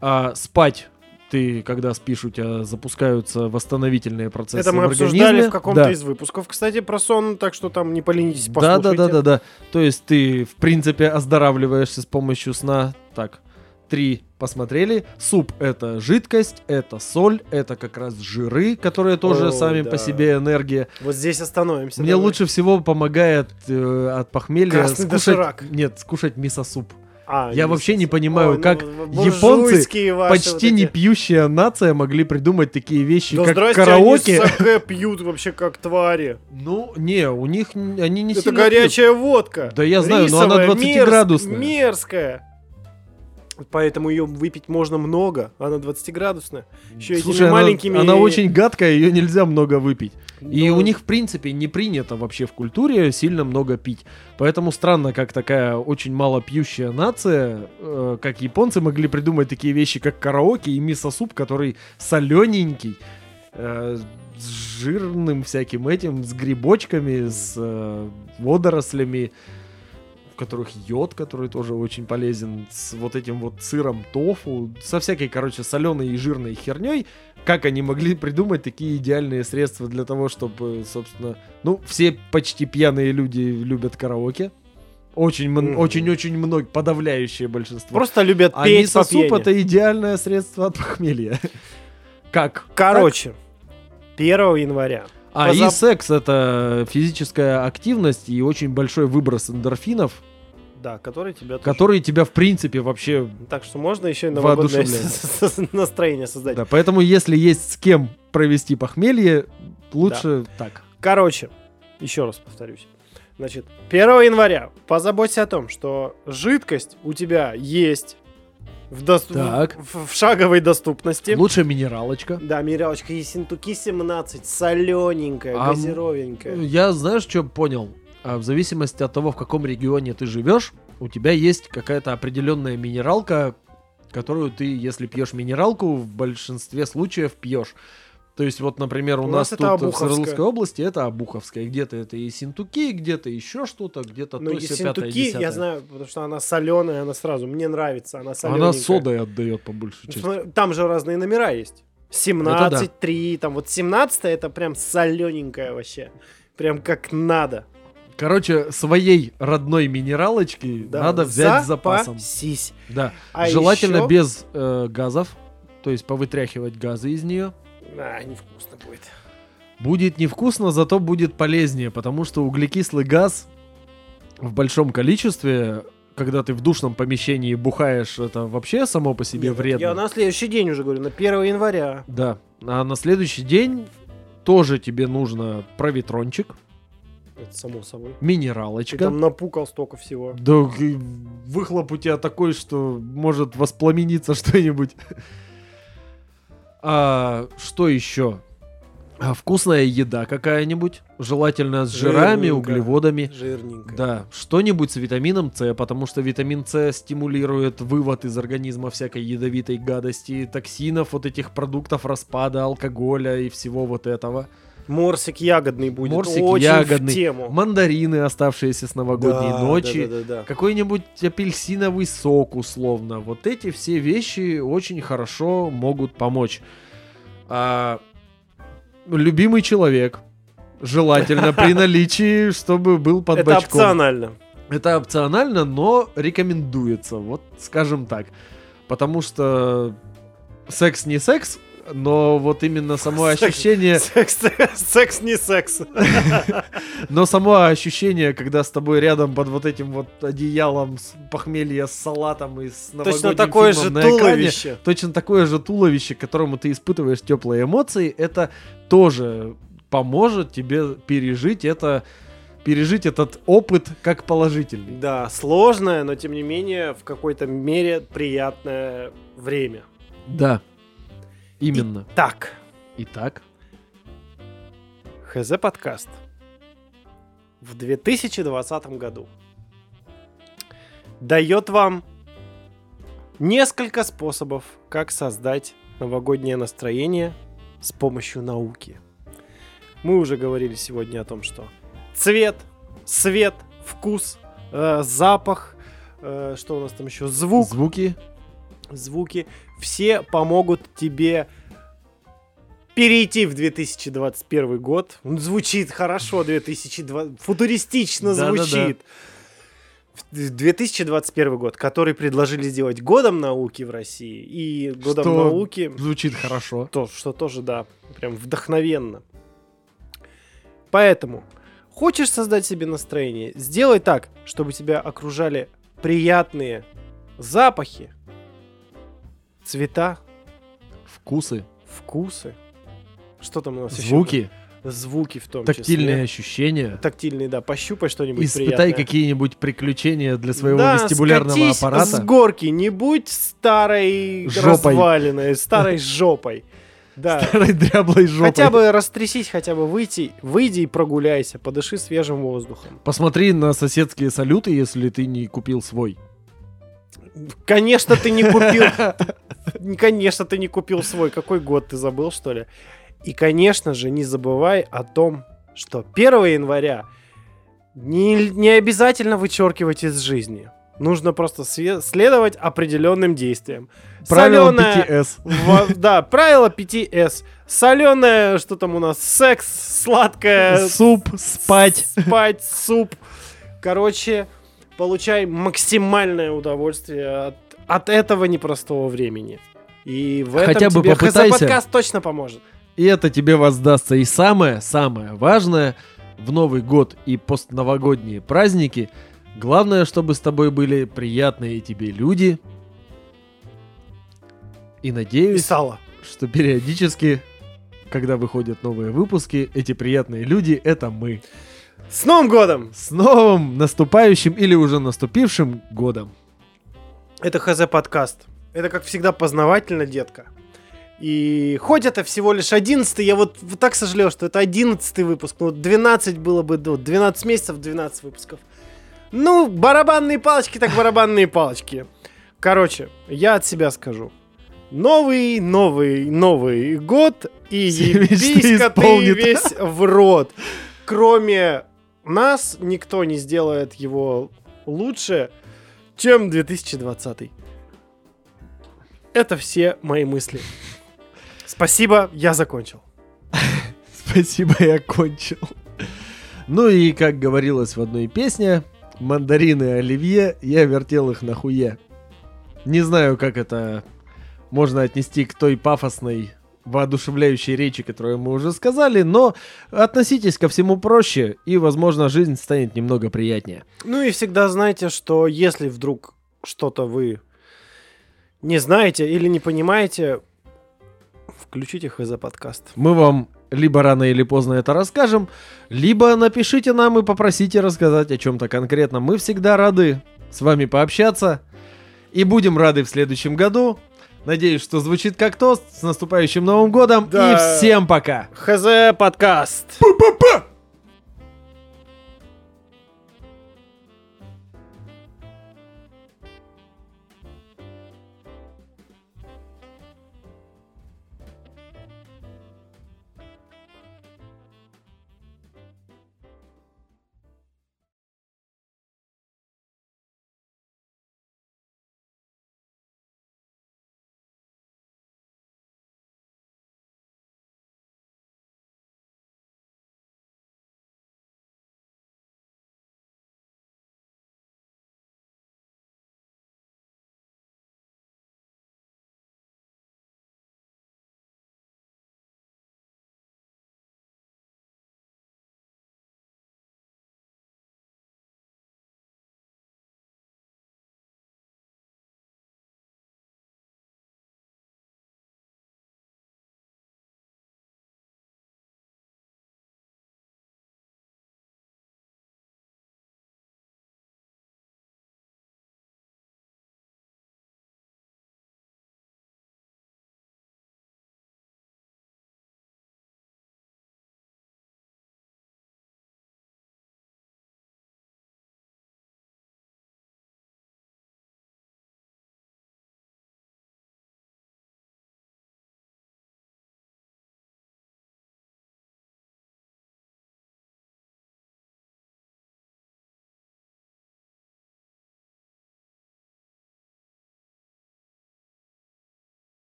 а спать ты, когда спишь, у тебя запускаются восстановительные процессы Это мы в обсуждали организме. в каком-то Да. из выпусков, кстати, про сон, так что там не поленитесь, Да, да, да, послушайте. да, да. То есть ты, в принципе, оздоравливаешься с помощью сна. Так, три посмотрели. Суп это жидкость, это соль, это как раз жиры, которые тоже О, сами да. по себе энергия. Вот здесь остановимся. Мне давай. лучше всего помогает э, от похмелья Красный скушать, доширак. нет, скушать мисо-суп. А, Я вообще не понимаю, Ой, ну, как буржуйские японцы, Почти вот не пьющая нация могли придумать такие вещи, Да как караоке. они саке пьют вообще как твари. Ну, не, у них они не Это сильно пьют. горячая водка. Да я знаю, но она Рисовая, 20-градусная. Мерзкая. Поэтому ее выпить можно много. Она 20-градусная. Еще этими Слушай, она- маленькими... она, очень гадкая, ее нельзя много выпить. И Ну, у них, в принципе, не принято вообще в культуре сильно много пить. Поэтому странно, как такая очень мало пьющая нация, э, как японцы могли придумать такие вещи, как караоке и мисо-суп, который солененький, э, с жирным всяким этим, с грибочками, с э, водорослями, в которых йод, который тоже очень полезен, с вот этим вот сыром тофу, со всякой, короче, соленой и жирной херней. Как они могли придумать такие идеальные средства для того, чтобы, собственно, ну, все почти пьяные люди любят караоке. Очень, мн- Мгм. очень-очень много, подавляющее большинство. Просто любят а петь мисо-суп пьяни. это идеальное средство от похмелья. Как? Короче, 1 января. А и секс это физическая активность и очень большой выброс эндорфинов, Да, который тебя... тоже- которые тебя в принципе вообще Так что можно еще и Воодушевляет. настроение создать. Да, поэтому если есть с кем провести похмелье, лучше так. Короче, еще раз повторюсь. Значит, 1 января позаботься о том, что жидкость у тебя есть в, дос- Так. в- в шаговой доступности. Лучше минералочка. Да, минералочка Ессентуки 17, солененькая, А газировенькая. Я знаешь, что понял? А в зависимости от того, в каком регионе ты живешь, у тебя есть какая-то определенная минералка, которую ты, если пьешь минералку, в большинстве случаев пьешь. То есть вот, например, у, У нас, нас тут в. Свердловской области это Обуховская. Где-то это и Синтуки, где-то еще что-то, где-то Но то, сё, пятое, Ессентуки, я десятое. знаю, потому что она соленая, она сразу, мне нравится, она соленая. Она содой отдает по большей части. Там же разные номера есть. 17, Это да. 3, там вот 17 это прям солененькая вообще. Прям как надо. Короче, своей родной минералочки Да, надо взять с запасом. запасись. Да. А Желательно ещё- без э, газов, то есть повытряхивать газы из нее. А, невкусно будет. Будет невкусно, зато будет полезнее, потому что углекислый газ в большом количестве, когда ты в душном помещении бухаешь, это вообще само по себе Нет, вредно. Я на следующий день уже говорю, на 1 января. Да. А на следующий день тоже тебе нужно проветрончик, Это само собой. Ты минералочка. там напукал столько всего. Да выхлоп у тебя такой, что может воспламениться что-нибудь. А что еще? А, вкусная еда какая-нибудь, желательно с жирами, углеводами. Жирненько. Да, что-нибудь с витамином С, потому что витамин С стимулирует вывод из организма всякой ядовитой гадости, токсинов, вот этих продуктов распада, алкоголя и всего вот этого. Морсик ягодный будет. Морсик Очень ягодный. в тему. Мандарины, оставшиеся с новогодней Да, ночи. да, да, да, да. Какой-нибудь апельсиновый сок, условно. Вот эти все вещи очень хорошо могут помочь. А, любимый человек. Желательно при наличии, чтобы был под Это опционально. Это опционально, но рекомендуется, вот скажем так. Потому что секс не секс, но вот именно само ощущение, Секс, секс не секс. но само ощущение, когда с тобой рядом под вот этим вот одеялом с похмелья с салатом и с Точно такое же экране, туловище. точно такое же туловище, которому ты испытываешь теплые эмоции, это тоже поможет тебе пережить это, пережить этот опыт как положительный. Да, сложное, но тем не менее в какой-то мере приятное время. Да, именно. Так, Итак, ХЗ подкаст в 2020 году дает вам несколько способов, как создать новогоднее настроение с помощью науки. Мы уже говорили сегодня о том, что цвет, свет, вкус, э, запах, э, что у нас там еще, звук, звуки. звуки, все помогут тебе перейти в 2021 год. Он звучит хорошо, 2020, футуристично звучит. В 2021 год, который предложили сделать годом науки в России и годом Что науки, Звучит хорошо. то, что тоже, да, прям вдохновенно. Поэтому, хочешь создать себе настроение, сделай так, чтобы тебя окружали приятные запахи, цвета, Вкусы, вкусы. Что там у нас еще? звуки, Звуки в том тактильные числе. ощущения. Тактильные, да. Пощупай что-нибудь Испытай приятное. какие-нибудь приключения для своего да, вестибулярного аппарата. с горки, не будь старой Жопой. разваленной, старой жопой. Да. Старой дряблой жопой. Хотя бы растрясись, хотя бы выйти, выйди и прогуляйся, подыши свежим воздухом. Посмотри на соседские салюты, если ты не купил свой. Конечно, ты не купил. Конечно, ты не купил свой. Какой год ты забыл, что ли? И, конечно же, не забывай о том, что 1 января не, не обязательно вычеркивать из жизни. Нужно просто следовать определенным действиям. Правило Солёная- 5С. Во- да, правило 5С. Соленое, что там у нас? Секс, сладкое, Суп, спать. спать, суп. Короче, получай максимальное удовольствие от, от этого непростого времени. И в этом Хотя бы тебе попытайся. подкаст точно поможет. И это тебе воздастся. И самое, самое важное в Новый год и постновогодние праздники. Главное, чтобы с тобой были приятные тебе люди. И надеюсь, Писала. что периодически, когда выходят новые выпуски, эти приятные люди — это мы. С Новым годом! С новым наступающим или уже наступившим годом. Это ХЗ подкаст. Это, как всегда, познавательно, детка. И хоть это всего лишь 11 я вот, вот так сожалел, что это 11 выпуск. Ну, 12 было бы, ну, 12 месяцев, 12 выпусков. Ну, барабанные палочки, так барабанные палочки. Короче, я от себя скажу. Новый, новый, новый год, и ебись-ка ты весь в рот. Кроме нас, никто не сделает его лучше, чем 2020. Это все мои мысли. Спасибо, я закончил. Спасибо, я кончил. Ну и, как говорилось в одной песне, мандарины оливье, я вертел их на хуе. Не знаю, как это можно отнести к той пафосной, воодушевляющей речи, которую мы уже сказали, но относитесь ко всему проще, и, возможно, жизнь станет немного приятнее. Ну и всегда знайте, что если вдруг что-то вы не знаете или не понимаете, включите ХЗ подкаст. Мы вам либо рано или поздно это расскажем, либо напишите нам и попросите рассказать о чем-то конкретном. Мы всегда рады с вами пообщаться и будем рады в следующем году. Надеюсь, что звучит как тост. С наступающим Новым годом Да. и всем пока! ХЗ подкаст.